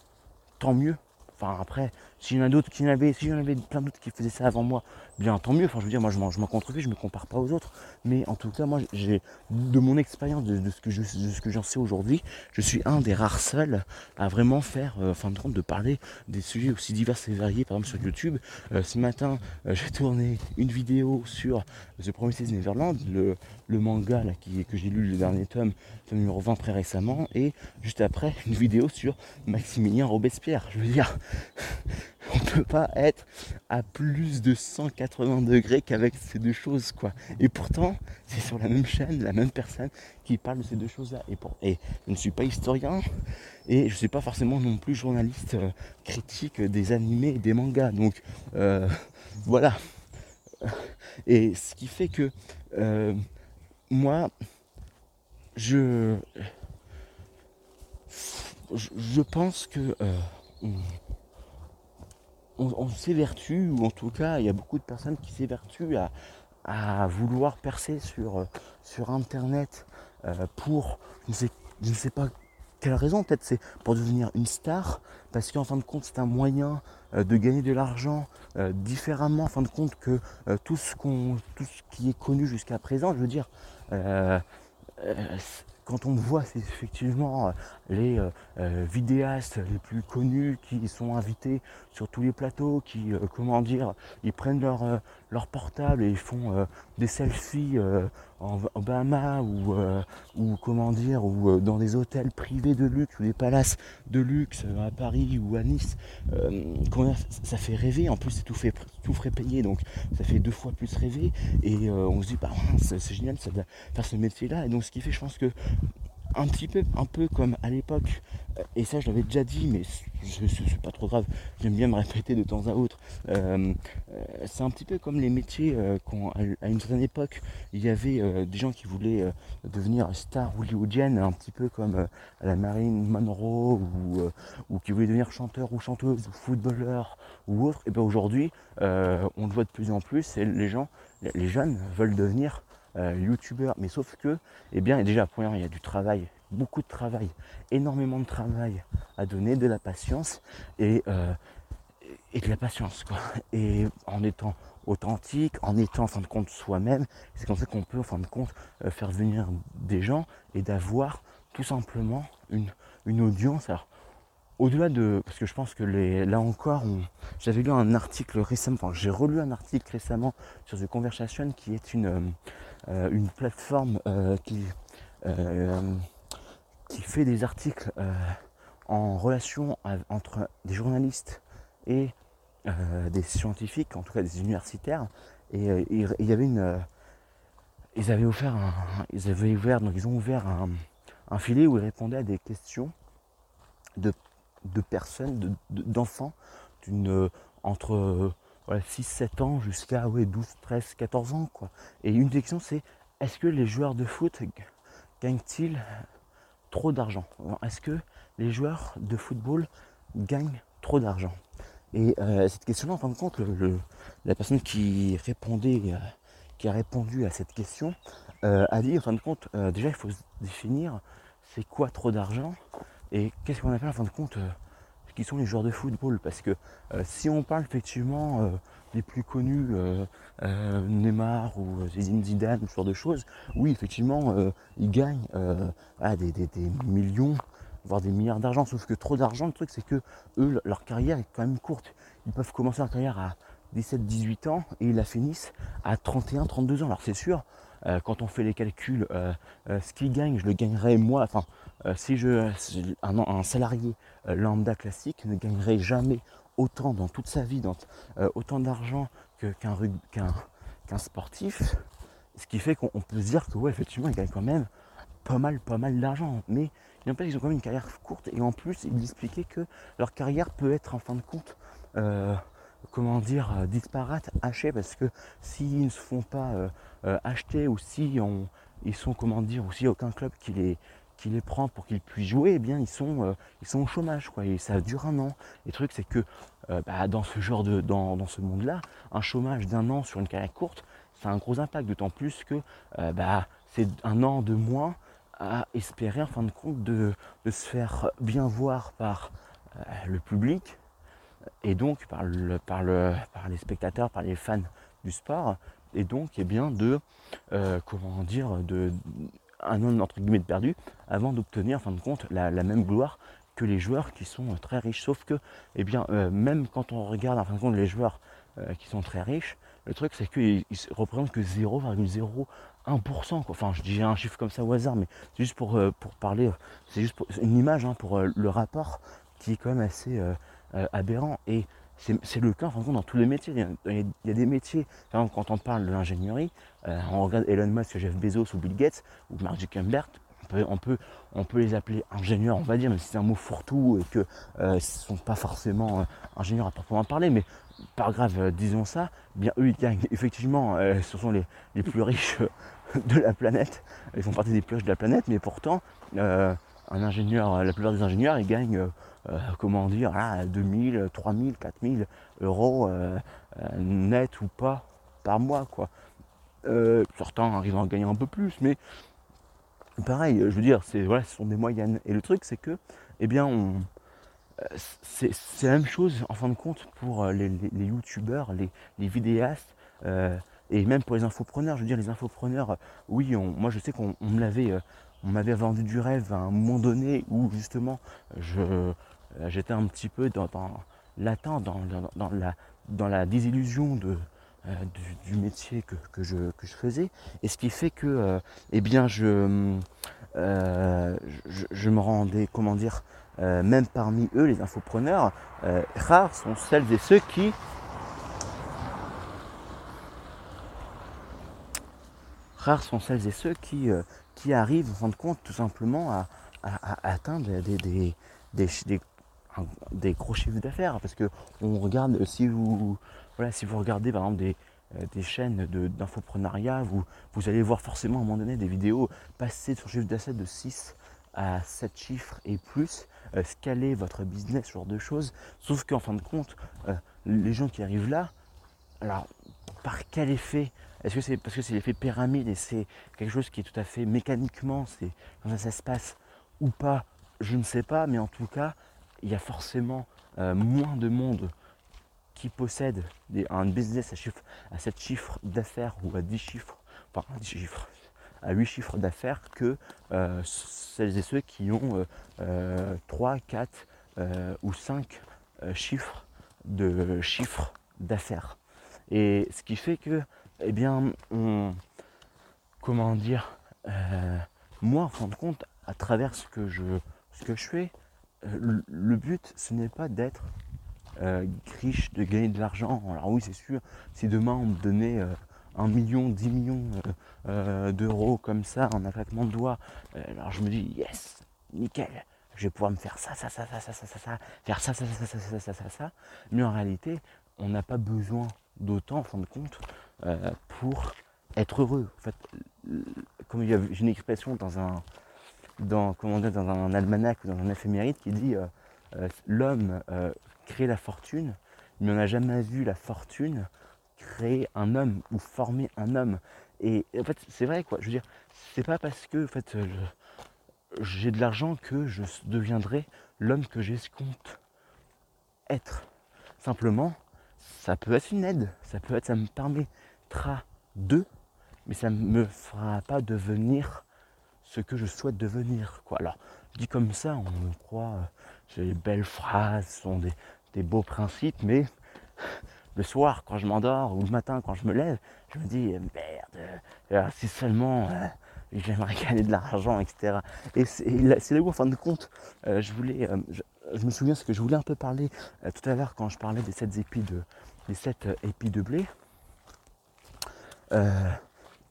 tant mieux. Enfin après, s'il y en a d'autres qui si j'en avais plein d'autres qui faisaient ça avant moi, bien tant mieux. Enfin je veux dire, moi je m'en, je contrefais, je me compare pas aux autres. Mais en tout cas, moi j'ai de mon expérience, de, ce que je, ce que j'en sais aujourd'hui, je suis un des rares seuls à vraiment faire, euh, enfin de compte, de parler des sujets aussi divers et variés, par exemple sur YouTube. Euh, ce matin, euh, j'ai tourné une vidéo sur The Promises Neverland, le, le manga là, qui, que j'ai lu le dernier tome, tome numéro 20 très récemment, et juste après une vidéo sur Maximilien Robespierre. Je veux dire, on peut pas être à plus de 180 degrés qu'avec ces deux choses quoi. Et pourtant, c'est sur la même chaîne, la même personne qui parle de ces deux choses-là. Et, pour, et je ne suis pas historien et je ne suis pas forcément non plus journaliste euh, critique des animés et des mangas. Donc euh, voilà. Et ce qui fait que euh, moi, je, je pense que s'évertue, ou en tout cas, il y a beaucoup de personnes qui s'évertuent à, vouloir percer sur, sur Internet euh, pour, je ne, sais, pas quelle raison Peut-être c'est pour devenir une star, parce qu'en fin de compte c'est un moyen de gagner de l'argent différemment en fin de compte que tout, ce qu'on, tout ce qui est connu jusqu'à présent. Je veux dire, quand on voit c'est effectivement euh, les euh, euh, vidéastes les plus connus qui sont invités sur tous les plateaux, qui, comment dire, ils prennent leur, leur portable et ils font des selfies en, Bahamas ou, ou, comment dire, ou dans des hôtels privés de luxe ou des palaces de luxe à Paris ou à Nice. ça fait rêver, en plus c'est tout, fait, tout frais payé, donc ça fait deux fois plus rêver et on se dit, bah, c'est génial de faire ce métier-là. Et donc ce qui fait, je pense que un petit peu, comme à l'époque, euh, et ça je l'avais déjà dit, mais ce n'est pas trop grave, j'aime bien me répéter de temps à autre. Euh, euh, c'est un petit peu comme les métiers quand à une certaine époque, il y avait des gens qui voulaient devenir stars hollywoodiennes, un petit peu comme la Marine Monroe, ou, ou, qui voulaient devenir chanteur ou chanteuse, ou footballeur, ou autre. Et bien aujourd'hui, on le voit de plus en plus, et les gens, les jeunes veulent devenir euh, mais sauf que, eh bien, déjà, première, il y a du travail, beaucoup de travail, énormément de travail à donner, de la patience et, euh, et de la patience, quoi. Et en étant authentique, en étant en fin de compte soi-même, c'est comme ça qu'on peut en fin de compte euh, faire venir des gens et d'avoir tout simplement une, une audience. Alors, au-delà de. Parce que je pense que les, là encore, j'avais lu un article récemment, enfin j'ai relu un article récemment sur The Conversation qui est une, euh, une plateforme euh, qui, euh, qui fait des articles en relation entre des journalistes et des scientifiques, en tout cas des universitaires. Et il y avait une. ils avaient offert un, ils avaient ouvert, donc ils ont ouvert un, filet où ils répondaient à des questions de, de personnes, d'enfants, entre 6-7 ans jusqu'à ouais, 12, 13, 14 ans. Quoi. Et une question c'est est-ce que les joueurs de foot gagnent-ils trop d'argent? Est-ce que les joueurs de football gagnent trop d'argent? Et euh, cette question-là, en fin de compte, la personne qui répondait, euh, qui a répondu à cette question, euh, a dit en fin de compte, déjà il faut se définir c'est quoi trop d'argent? Et qu'est-ce qu'on appelle en fin de compte qui sont les joueurs de football. Parce que euh, si on parle effectivement euh, des plus connus, euh, Neymar ou Zidane Zidane, ce genre de choses, oui, effectivement, ils gagnent des, millions, voire des milliards d'argent. Sauf que trop d'argent, le truc, c'est que eux, leur carrière est quand même courte. Ils peuvent commencer leur carrière à 17-18 ans et ils la finissent à 31-32 ans. Alors c'est sûr, quand on fait les calculs, ce qu'ils gagnent, je le gagnerais moi, enfin euh, si je, un, salarié euh, lambda classique ne gagnerait jamais autant dans toute sa vie, euh, autant d'argent qu'un sportif, ce qui fait qu'on peut se dire que ouais, effectivement, il gagne quand même pas mal, pas mal d'argent. Mais il n'empêche qu'ils ont quand même une carrière courte. Et en plus, il expliquait que leur carrière peut être en fin de compte, comment dire, disparate, hachée, parce que s'ils ne se font pas acheter ou si ils sont, comment dire, ou s'il n'y a aucun club qui les prend pour qu'ils puissent jouer, eh bien ils sont, euh, ils sont au chômage, quoi, et ça dure un an. le truc c'est que euh, bah, dans ce genre de, dans, ce monde-là, un chômage d'un an sur une carrière courte, ça a un gros impact, d'autant plus que euh, bah, c'est un an de moins à espérer en fin de compte de, se faire bien voir par le public et donc par, le, par, le, par les spectateurs, par les fans du sport, et donc eh bien de comment dire de un an entre guillemets de perdu avant d'obtenir en fin de compte la, même gloire que les joueurs qui sont très riches. Sauf que, eh bien, euh, même quand on regarde en fin de compte les joueurs euh, qui sont très riches, le truc c'est qu'ils représentent que 0,01%. Enfin, je dis un chiffre comme ça au hasard, mais c'est juste pour, euh, pour parler, c'est juste une image hein, pour le rapport qui est quand même assez aberrant. Et c'est le cas en dans tous les métiers. Il y, a, des métiers, par exemple, quand on parle de l'ingénierie, euh, on regarde Elon Musk, Jeff Bezos ou Bill Gates ou Mark Zuckerberg, on peut, on peut, les appeler ingénieurs, on va dire, mais c'est un mot fourre-tout et que euh, ne sont pas forcément euh, ingénieurs à proprement parler, mais pas grave, euh, disons ça, bien eux ils gagnent. Effectivement, ce sont les, plus riches de la planète, ils font partie des plus riches de la planète, mais pourtant, un ingénieur, la plupart des ingénieurs, ils gagnent euh, comment dire, 2000, 3000, 4000 euros euh, euh, net ou pas par mois. Quoi. certains arrivent à en gagner un peu plus, mais pareil, je veux dire, voilà, ce sont des moyennes. Et le truc, c'est que, eh bien, c'est, la même chose en fin de compte pour les, les, youtubeurs, les, vidéastes, et même pour les infopreneurs. Je veux dire, les infopreneurs, oui, moi je sais qu'on m'avait vendu du rêve à un moment donné où justement je, j'étais un petit peu dans, dans l'attente, dans, dans, la, dans la désillusion de, euh, du, métier que, je, faisais. Et ce qui fait que, euh, eh bien, je, euh, je, me rendais, comment dire, même parmi eux, les infopreneurs, rares sont celles et ceux qui rares sont celles et ceux qui, qui arrivent en fin de compte tout simplement à, atteindre des, des, des, des gros chiffres d'affaires parce que on regarde si vous voilà si vous regardez par exemple des, euh, des chaînes d'infoprenariat vous, vous allez voir forcément à un moment donné des vidéos passer sur chiffre d'affaires de 6 à 7 chiffres et plus euh, scaler votre business ce genre de choses. Sauf qu'en fin de compte euh, les gens qui arrivent là alors par quel effet? Est-ce que c'est parce que c'est l'effet pyramide et c'est quelque chose qui est tout à fait mécaniquement c'est comment ça se passe ou pas? Je ne sais pas mais en tout cas il y a forcément euh, moins de monde qui possède un business à, chiffre, à 7 chiffres d'affaires ou à 10 chiffres, enfin 10 chiffres, à 8 chiffres d'affaires que euh, celles et ceux qui ont 3, euh, 4 ou 5 chiffres de chiffres d'affaires. Et ce qui fait que, eh bien, comment dire, moi, en fin de compte, à travers ce que je, ce que je fais, le but, ce n'est pas d'être euh, riche, de gagner de l'argent. Alors oui, c'est sûr, si demain on me donnait euh, un million, dix millions d'euros comme ça en un claquement de doigts, alors je me dis, yes, nickel, je vais pouvoir me faire ça, ça, ça, ça, ça, ça, ça, ça, faire ça, ça, ça, ça, ça, ça, ça, ça. Mais en réalité, on n'a pas besoin d'autant, en fin de compte, pour être heureux. En fait, comme j'ai une expression dans un, dans, comment dans un almanach ou dans un éphéméride qui dit euh, euh, l'homme euh, crée la fortune, mais on n'a jamais vu la fortune créer un homme ou former un homme. Et en fait, c'est vrai quoi. Je veux dire, c'est pas parce que en fait, j'ai de l'argent que je deviendrai l'homme que j'escompte être. Simplement, ça peut être une aide, ça peut être, ça me permettra de, mais ça ne me fera pas devenir ce que je souhaite devenir. Quoi. Alors, dit comme ça, on me croit, euh, des belles phrases, sont des, beaux principes, mais le soir, quand je m'endors, ou le matin, quand je me lève, je me dis, merde, euh, si seulement euh, j'aimerais gagner de l'argent, etc. Et c'est là où, en fin de compte, je voulais, je, me souviens ce que je voulais un peu parler tout à l'heure quand je parlais des 7 épis de, des 7 épis de blé.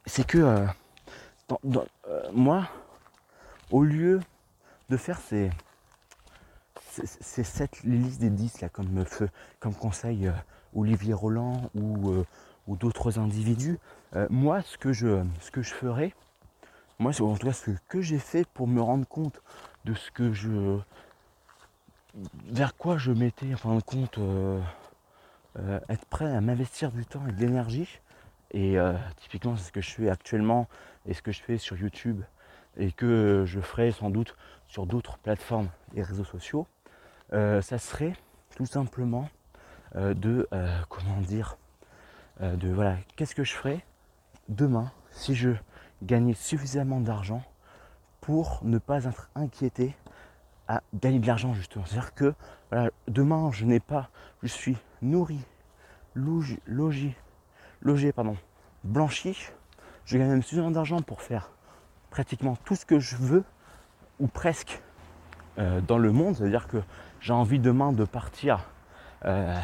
c'est que euh, moi, au lieu de faire ces, ces, 7 listes des 10 là, comme, conseil euh, Olivier Roland ou, euh, ou d'autres individus, moi ce que je, ce que je ferais, moi en tout cas ce que j'ai fait pour me rendre compte de ce que je. vers quoi je mettais en fin de compte être prêt à m'investir du temps et de l'énergie. Et typiquement c'est ce que je fais actuellement et ce que je fais sur YouTube et que je ferai sans doute sur d'autres plateformes et réseaux sociaux, euh, ça serait tout simplement euh, de euh, comment dire de voilà qu'est-ce que je ferais demain si je gagnais suffisamment d'argent pour ne pas être inquiété à gagner de l'argent justement. C'est-à-dire que voilà, demain je n'ai pas, je suis nourri, logé, logé pardon, blanchi je gagne même suffisamment d'argent pour faire pratiquement tout ce que je veux, ou presque, euh, dans le monde. C'est-à-dire que j'ai envie demain de partir euh,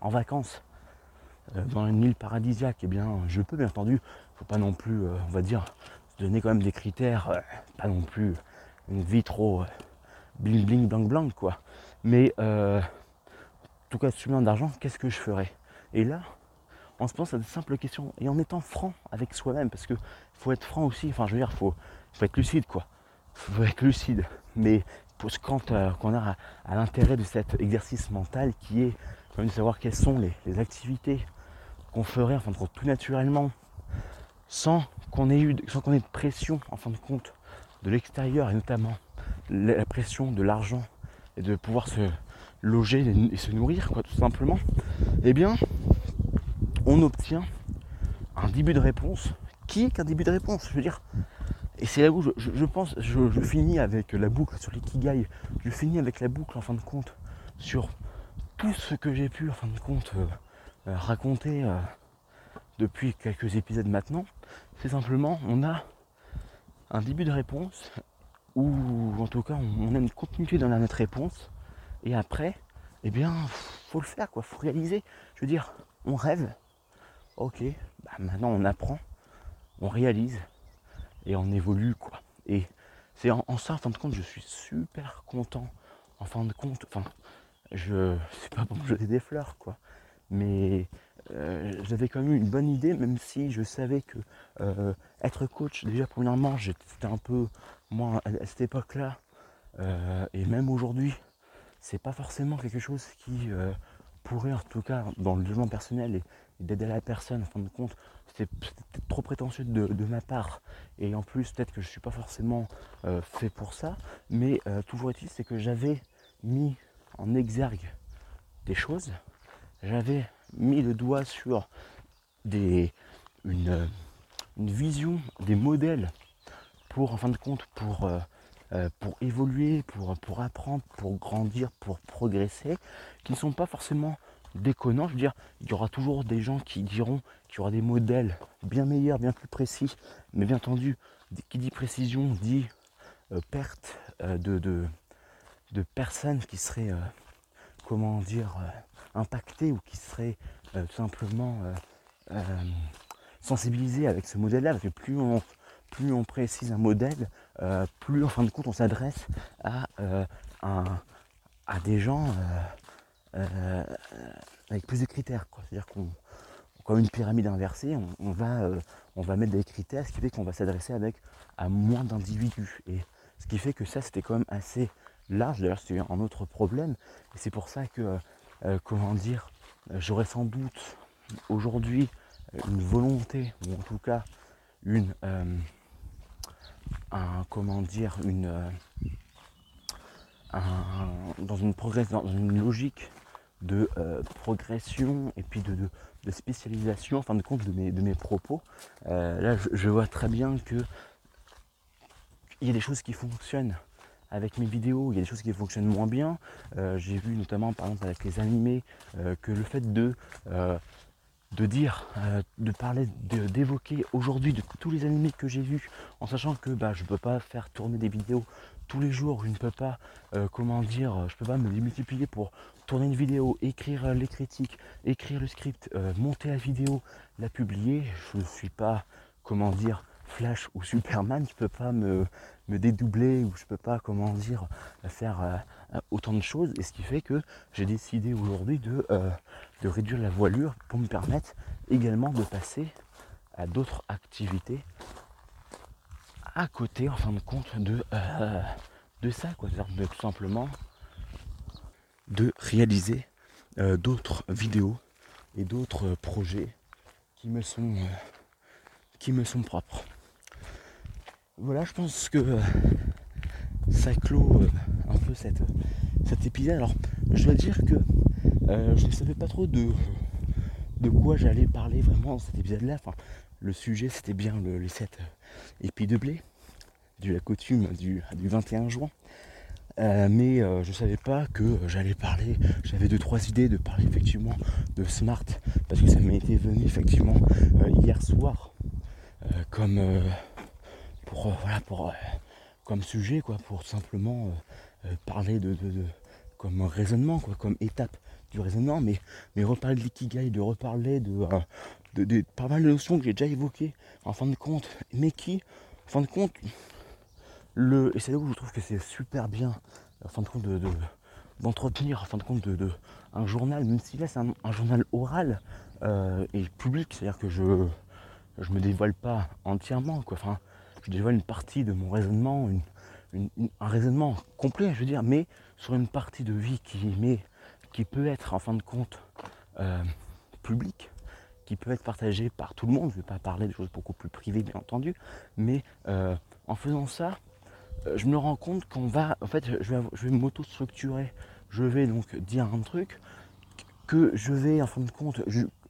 en vacances euh, dans une île paradisiaque. Eh bien, je peux, bien entendu. Faut pas non plus, on va dire, donner quand même des critères, pas non plus une vie trop bling bling blanc blanc quoi. Mais en tout cas, suffisamment d'argent, qu'est-ce que je ferais? Et là, on se pense à de simples questions et en étant franc avec soi-même, parce que faut être franc aussi, enfin je veux dire, faut, faut être lucide quoi. Faut être lucide. Mais quand, euh, on a à, l'intérêt de cet exercice mental qui est de savoir quelles sont les, activités qu'on ferait, enfin tout naturellement, sans qu'on ait eu sans qu'on ait de pression en fin de compte de l'extérieur et notamment la pression de l'argent et de pouvoir se loger et se nourrir, quoi, tout simplement, eh bien, on obtient un début de réponse qui est qu'un début de réponse? Je veux dire, et c'est là où je, pense, je, finis avec la boucle sur l'ikigai, je finis avec la boucle en fin de compte sur tout ce que j'ai pu en fin de compte euh, euh, raconter euh, depuis quelques épisodes maintenant. C'est simplement, on a un début de réponse ou en tout cas on a une continuité dans notre réponse et après, eh bien, faut le faire quoi, faut réaliser. Je veux dire, on rêve, ok, bah maintenant on apprend, on réalise et on évolue quoi. Et c'est en, ça, en fin de compte, je suis super content. En fin de compte, enfin, je c'est pas pour me jeter des fleurs quoi, mais euh, j'avais quand même une bonne idée, même si je savais que euh, être coach, déjà premièrement, j'étais un peu moi à, cette époque-là, euh, et même aujourd'hui, c'est pas forcément quelque chose qui pourrait, en tout cas, dans le développement personnel et, d'aider la personne, en fin de compte, c'était trop prétentieux de, ma part. Et en plus, peut-être que je ne suis pas forcément fait pour ça. Mais toujours est-il, c'est que j'avais mis en exergue des choses. J'avais mis le doigt sur des, une, vision, des modèles pour, en fin de compte, pour, euh, euh, pour évoluer, pour apprendre, pour grandir, pour progresser, qui ne sont pas forcément déconnants. Je veux dire, il y aura toujours des gens qui diront qu'il y aura des modèles bien meilleurs, bien plus précis, mais bien entendu, qui dit précision dit euh, perte de, de, personnes qui seraient, comment dire, impacté ou qui serait euh, tout simplement euh, euh, sensibilisé avec ce modèle-là, parce que plus on, plus on précise un modèle, plus en fin de compte on s'adresse à des gens avec plus de critères. C'est-à-dire qu'on comme une pyramide inversée, on, va, on va mettre des critères, ce qui fait qu'on va s'adresser avec à moins d'individus. Et ce qui fait que ça, c'était quand même assez large. D'ailleurs, c'est un autre problème. Et c'est pour ça que euh, comment dire, j'aurais sans doute aujourd'hui une volonté, ou en tout cas une, euh, un, comment dire, une, euh, dans une progression, dans une logique de progression et puis de, spécialisation en fin de compte de mes, de mes propos. là, je, vois très bien que il y a des choses qui fonctionnent avec mes vidéos, il y a des choses qui fonctionnent moins bien. Euh, j'ai vu notamment par exemple avec les animés euh, que le fait de, euh, de dire, de parler, d'évoquer aujourd'hui de tous les animés que j'ai vus, en sachant que bah, je ne peux pas faire tourner des vidéos tous les jours, je ne peux pas, comment dire, je peux pas me démultiplier pour tourner une vidéo, écrire les critiques, écrire le script, monter la vidéo, la publier. Je ne suis pas, comment dire, Flash ou Superman, je peux pas me, dédoubler ou je peux pas, comment dire, faire euh, autant de choses. Et ce qui fait que j'ai décidé aujourd'hui euh, de réduire la voilure pour me permettre également de passer à d'autres activités à côté, en fin de compte, de, euh, ça, quoi. De, tout simplement de réaliser d'autres vidéos et d'autres projets qui me sont, qui me sont propres voilà, je pense que euh, ça clôt euh, un peu cette, cet épisode. Alors, je dois dire que euh, je ne savais pas trop de, de quoi j'allais parler vraiment dans cet épisode-là. Enfin, le sujet, c'était bien le, les 7 épis de blé, de la coutume du, du 21 juin. mais je ne savais pas que j'allais parler, j'avais deux trois idées de parler effectivement de Smart, parce que ça m'était venu effectivement hier soir comme pour, euh, voilà, pour, euh, comme sujet, quoi, pour simplement euh, parler de, comme raisonnement, quoi, comme étape du raisonnement, mais, mais reparler de l'ikigai, de reparler de, de, pas mal de notions que j'ai déjà évoquées, en fin de compte, mais qui, en fin de compte, le, et c'est là où je trouve que c'est super bien, en fin de compte, de, d'entretenir, en fin de compte, de, un journal, même si là c'est un, journal oral et public, c'est-à-dire que je je me dévoile pas entièrement, quoi. Enfin, je dévoile une partie de mon raisonnement, un raisonnement complet, je veux dire, mais sur une partie de vie qui, qui peut être en fin de compte euh, publique, qui peut être partagée par tout le monde. Je ne vais pas parler de choses beaucoup plus privées, bien entendu, mais euh, en faisant ça, je me rends compte qu'on va, en fait, je vais, je vais m'auto-structurer. Je vais donc dire un truc que je vais, en fin de compte,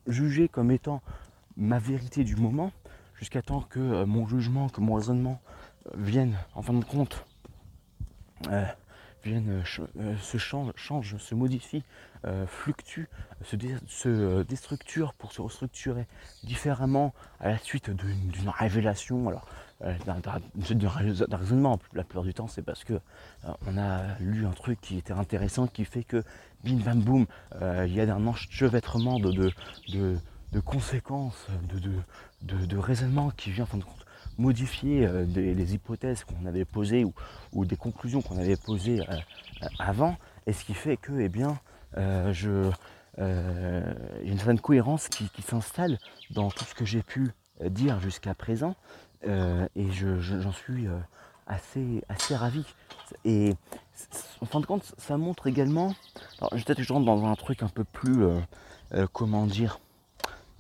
juger comme étant ma vérité du moment, jusqu'à temps que euh, mon jugement, que mon raisonnement euh, vienne, en fin de compte, euh, vienne, se change, change, se modifie, fluctue, se, se déstructure pour se restructurer différemment à la suite d'une révélation. Alors, d'un raisonnement, la plupart du temps, c'est parce que on a lu un truc qui était intéressant, qui fait que bim bam boum, il y a un enchevêtrement de, de de conséquences, de, de, raisonnement qui vient en fin de compte modifier euh, les hypothèses qu'on avait posées ou, des conclusions qu'on avait posées euh, euh, avant, et ce qui fait que, eh bien, je, une certaine cohérence qui, s'installe dans tout ce que j'ai pu dire jusqu'à présent, et j'en suis assez, assez ravi. Et en fin de compte, ça montre également, alors peut-être que je rentre dans un truc un peu plus, comment dire,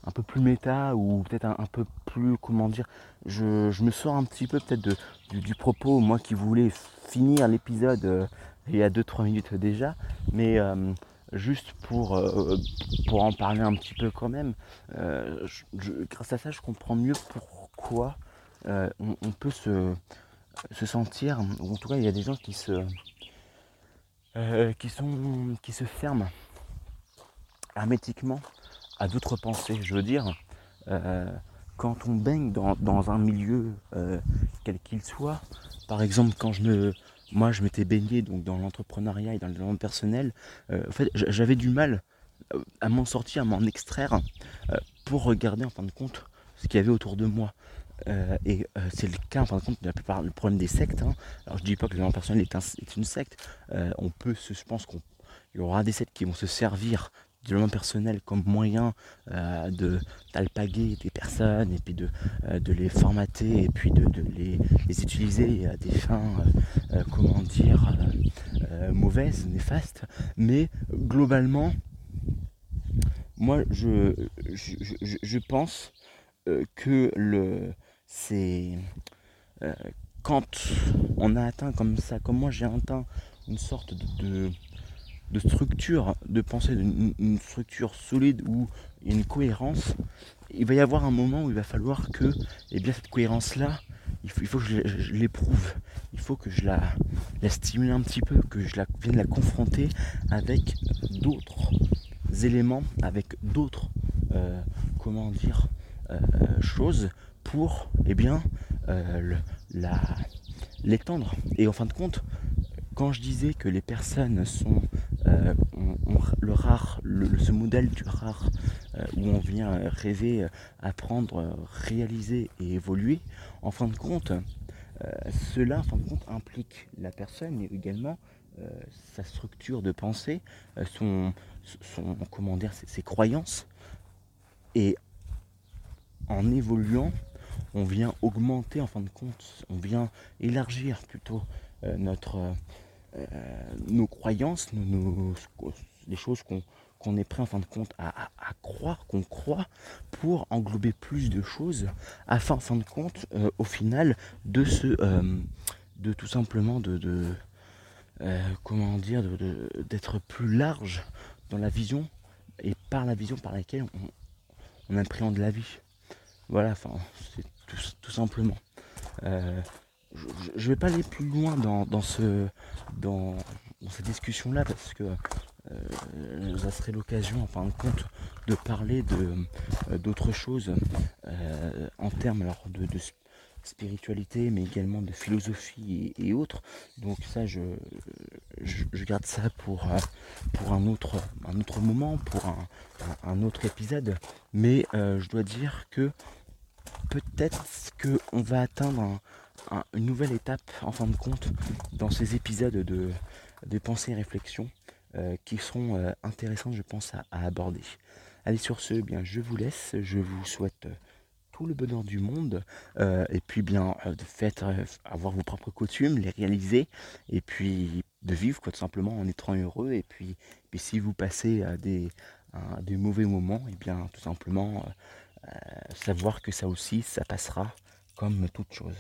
un peu plus méta ou peut-être un, peu plus, comment dire, je, me sors un petit peu peut-être du, propos, moi qui voulais finir l'épisode euh, il y a 2-3 minutes déjà, mais euh, juste pour, euh, pour en parler un petit peu quand même, grâce à ça je comprends mieux pourquoi on, peut se, se sentir, en tout cas il y a des gens qui se, qui sont, qui se ferment hermétiquement à d'autres pensées. Je veux dire, euh, quand on baigne dans, un milieu, euh, quel qu'il soit, par exemple, quand je me, moi je m'étais baigné donc dans l'entrepreneuriat et dans le développement personnel, euh, en fait, j'avais du mal à m'en sortir, à m'en extraire pour regarder en fin de compte ce qu'il y avait autour de moi. et c'est le cas en fin de compte de la plupart le problème des sectes. Hein. Alors je dis pas que le développement personnel est, une secte. on peut, je pense qu'il y aura des sectes qui vont se servir développement personnel comme moyen euh, de d'alpaguer des personnes et puis de, euh, de les formater et puis de, les, utiliser à des fins, euh, comment dire, mauvaises, néfastes. Mais globalement, moi je, je, pense que le c'est quand on a atteint comme ça, comme moi j'ai atteint une sorte de de structure de pensée, une, structure solide où il y a une cohérence, il va y avoir un moment où il va falloir que eh bien, cette cohérence-là, il faut, il faut, que je, l'éprouve, il faut que je la, la, stimule un petit peu, que je la, vienne la confronter avec d'autres éléments, avec d'autres, euh, comment dire, euh, choses pour eh bien, euh, l'étendre. Et en fin de compte, quand je disais que les personnes sont euh, le rare, ce modèle du rare euh, où on vient rêver, apprendre, réaliser et évoluer, en fin de compte, euh, cela en fin de compte implique la personne et également sa structure de pensée, son, comment dire, ses, croyances. Et en évoluant, on vient augmenter en fin de compte, on vient élargir plutôt notre euh, nos croyances, les choses qu'on est prêt en fin de compte à, croire, qu'on croit, pour englober plus de choses, afin en fin de compte, euh, au final, de euh, tout simplement comment dire, d'être plus large dans la vision et par la vision par laquelle on, appréhende la vie. Voilà, c'est tout, simplement je ne vais pas aller plus loin dans, ce, dans, cette discussion-là parce que euh, ça serait l'occasion, en fin de compte, de parler euh, d'autres choses euh, en termes de, spiritualité, mais également de philosophie et, autres. Donc ça, je, garde ça pour, un, autre, moment, pour un autre épisode. Mais je dois dire que peut-être qu'on va atteindre un, une nouvelle étape en fin de compte dans ces épisodes de, de pensée et réflexion euh, qui seront euh, intéressantes je pense à, aborder. Allez sur ce, eh bien je vous laisse, je vous souhaite euh, tout le bonheur du monde et puis bien de faites avoir vos propres coutumes, les réaliser et puis de vivre tout simplement en étant heureux et puis, si vous passez à des, des mauvais moments et eh bien tout simplement savoir que ça aussi ça passera comme toute chose.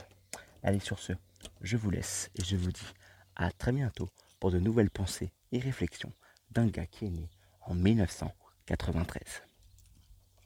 Allez sur ce. je vous laisse et je vous dis à très bientôt pour de nouvelles pensées et réflexions d'un gars qui est né en 1993.